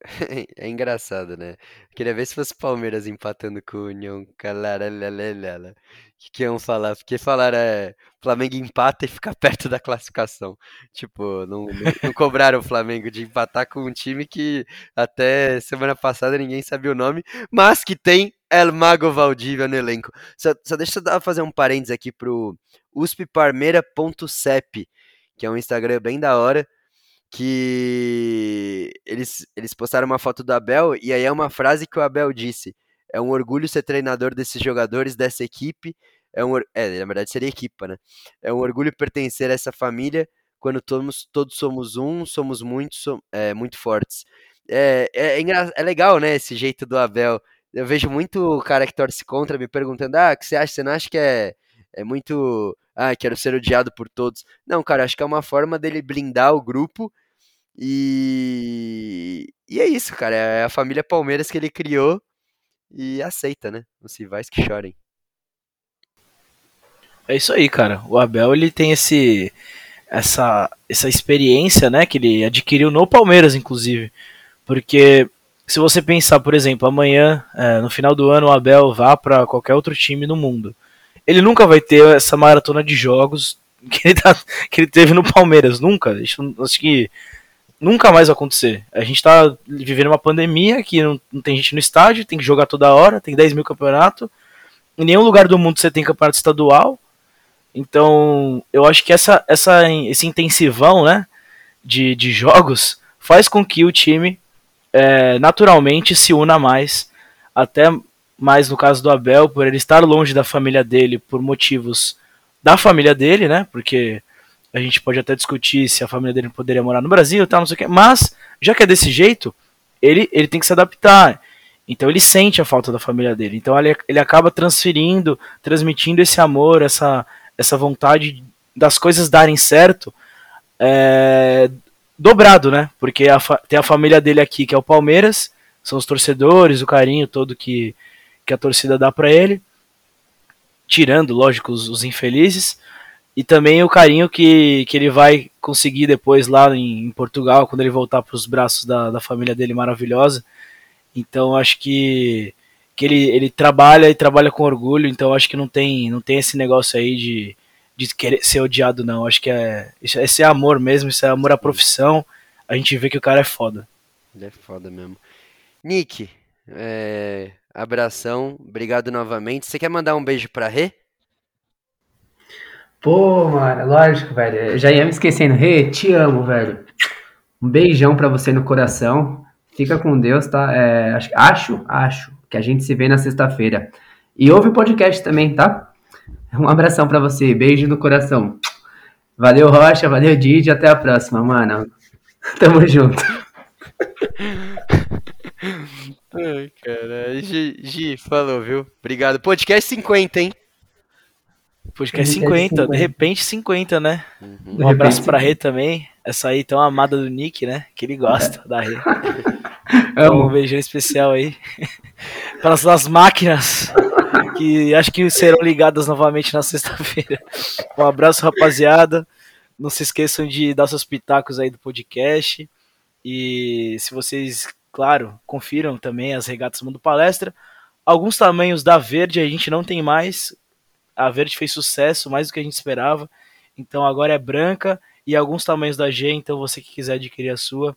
é engraçado, né? Queria ver se fosse Palmeiras empatando com o União Calaralala. O que, que iam falar? Porque falaram é Flamengo empata e fica perto da classificação. Tipo, não, não cobraram o Flamengo de empatar com um time que até semana passada ninguém sabia o nome, mas que tem El Mago Valdívia no elenco. Só, só deixa eu fazer um parênteses aqui pro uspparmeira.cep, que é um Instagram bem da hora que eles, eles postaram uma foto do Abel e aí é uma frase que o Abel disse. É um orgulho ser treinador desses jogadores, dessa equipe. É, um, é, na verdade seria equipa, né? É um orgulho pertencer a essa família quando todos, todos somos um, somos muito, som, é, muito fortes. É, é, é, é legal, né, esse jeito do Abel. Eu vejo muito cara que torce contra me perguntando: ah, o que você acha? Você não acha que é, é muito. Ah, quero ser odiado por todos. Não, cara, acho que é uma forma dele blindar o grupo. E, e é isso, cara. É a família Palmeiras que ele criou e aceita, né? Os rivais que chorem. É isso aí, cara. O Abel ele tem esse essa essa experiência, né, que ele adquiriu no Palmeiras, inclusive, porque se você pensar, por exemplo, amanhã, é, no final do ano, o Abel vá para qualquer outro time no mundo ele nunca vai ter essa maratona de jogos que ele, tá, que ele teve no Palmeiras. Nunca. Acho, que nunca mais vai acontecer. A gente tá vivendo uma pandemia que não, não, tem gente no estádio, tem que jogar toda hora, tem 10 mil campeonatos. Em nenhum lugar do mundo você tem campeonato estadual. Então, eu acho que essa, essa, esse intensivão né, de, de jogos faz com que o time é, naturalmente se una mais. Até mais no caso do Abel, por ele estar longe da família dele por motivos da família dele, né? Porque A gente pode até discutir se a família dele poderia morar no Brasil e tal, não sei o quê. Mas, já que é desse jeito, ele, ele tem que se adaptar. Então ele sente a falta da família dele. Então ele, ele acaba transferindo, transmitindo esse amor, essa, essa vontade das coisas darem certo é, dobrado, né? Porque a, tem a família dele aqui, que é o Palmeiras, são os torcedores, o carinho todo que, que a torcida dá para ele, tirando, lógico, os, os, infelizes, e também o carinho que, que ele vai conseguir depois lá em, em Portugal, quando ele voltar para os braços da, da família dele maravilhosa. Então acho que, que ele, ele trabalha e trabalha com orgulho, então acho que não tem, não tem esse negócio aí de, de querer ser odiado, não. Acho que é. Esse é amor mesmo, isso é amor à profissão. A gente vê que o cara é foda. Ele é foda mesmo. Nick, é, abração, obrigado novamente. Você quer mandar um beijo pra Rê? Pô, mano, lógico, velho. Eu já ia me esquecendo. Rê, te amo, velho. Um beijão pra você no coração. Fica com Deus, tá? É, acho, acho, acho que a gente se vê na sexta-feira. E ouve o podcast também, tá? Um abração para você, beijo no coração. Valeu, Rocha, valeu, Didi, até a próxima, mano. Tamo junto. Ai, cara. Gi, Gi, falou, viu? Obrigado. Podcast 50, hein? Podcast 50, 50, de repente 50, né? Uhum. Um abraço pra Rê também. Essa aí tão amada do Nick, né? Que ele gosta é. da Rê. Então, um beijão especial aí. Para as máquinas que acho que serão ligadas novamente na sexta-feira. Um abraço, rapaziada. Não se esqueçam de dar seus pitacos aí do podcast. E se vocês, claro, confiram também as regatas Mundo Palestra. Alguns tamanhos da Verde a gente não tem mais. A Verde fez sucesso, mais do que a gente esperava. Então agora é branca. E alguns tamanhos da G, então você que quiser adquirir a sua,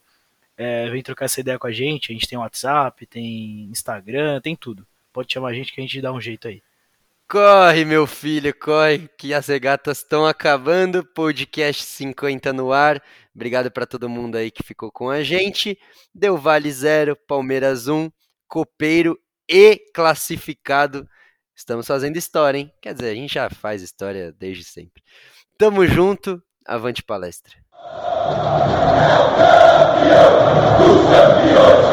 é, vem trocar essa ideia com a gente. A gente tem WhatsApp, tem Instagram, tem tudo. Pode chamar a gente que a gente dá um jeito aí. Corre, meu filho, corre, que as regatas estão acabando. Podcast 50 no ar. Obrigado para todo mundo aí que ficou com a gente. Deu Vale 0, Palmeiras 1, Copeiro e classificado. Estamos fazendo história, hein? Quer dizer, a gente já faz história desde sempre. Tamo junto, avante palestra. É o campeão, campeões,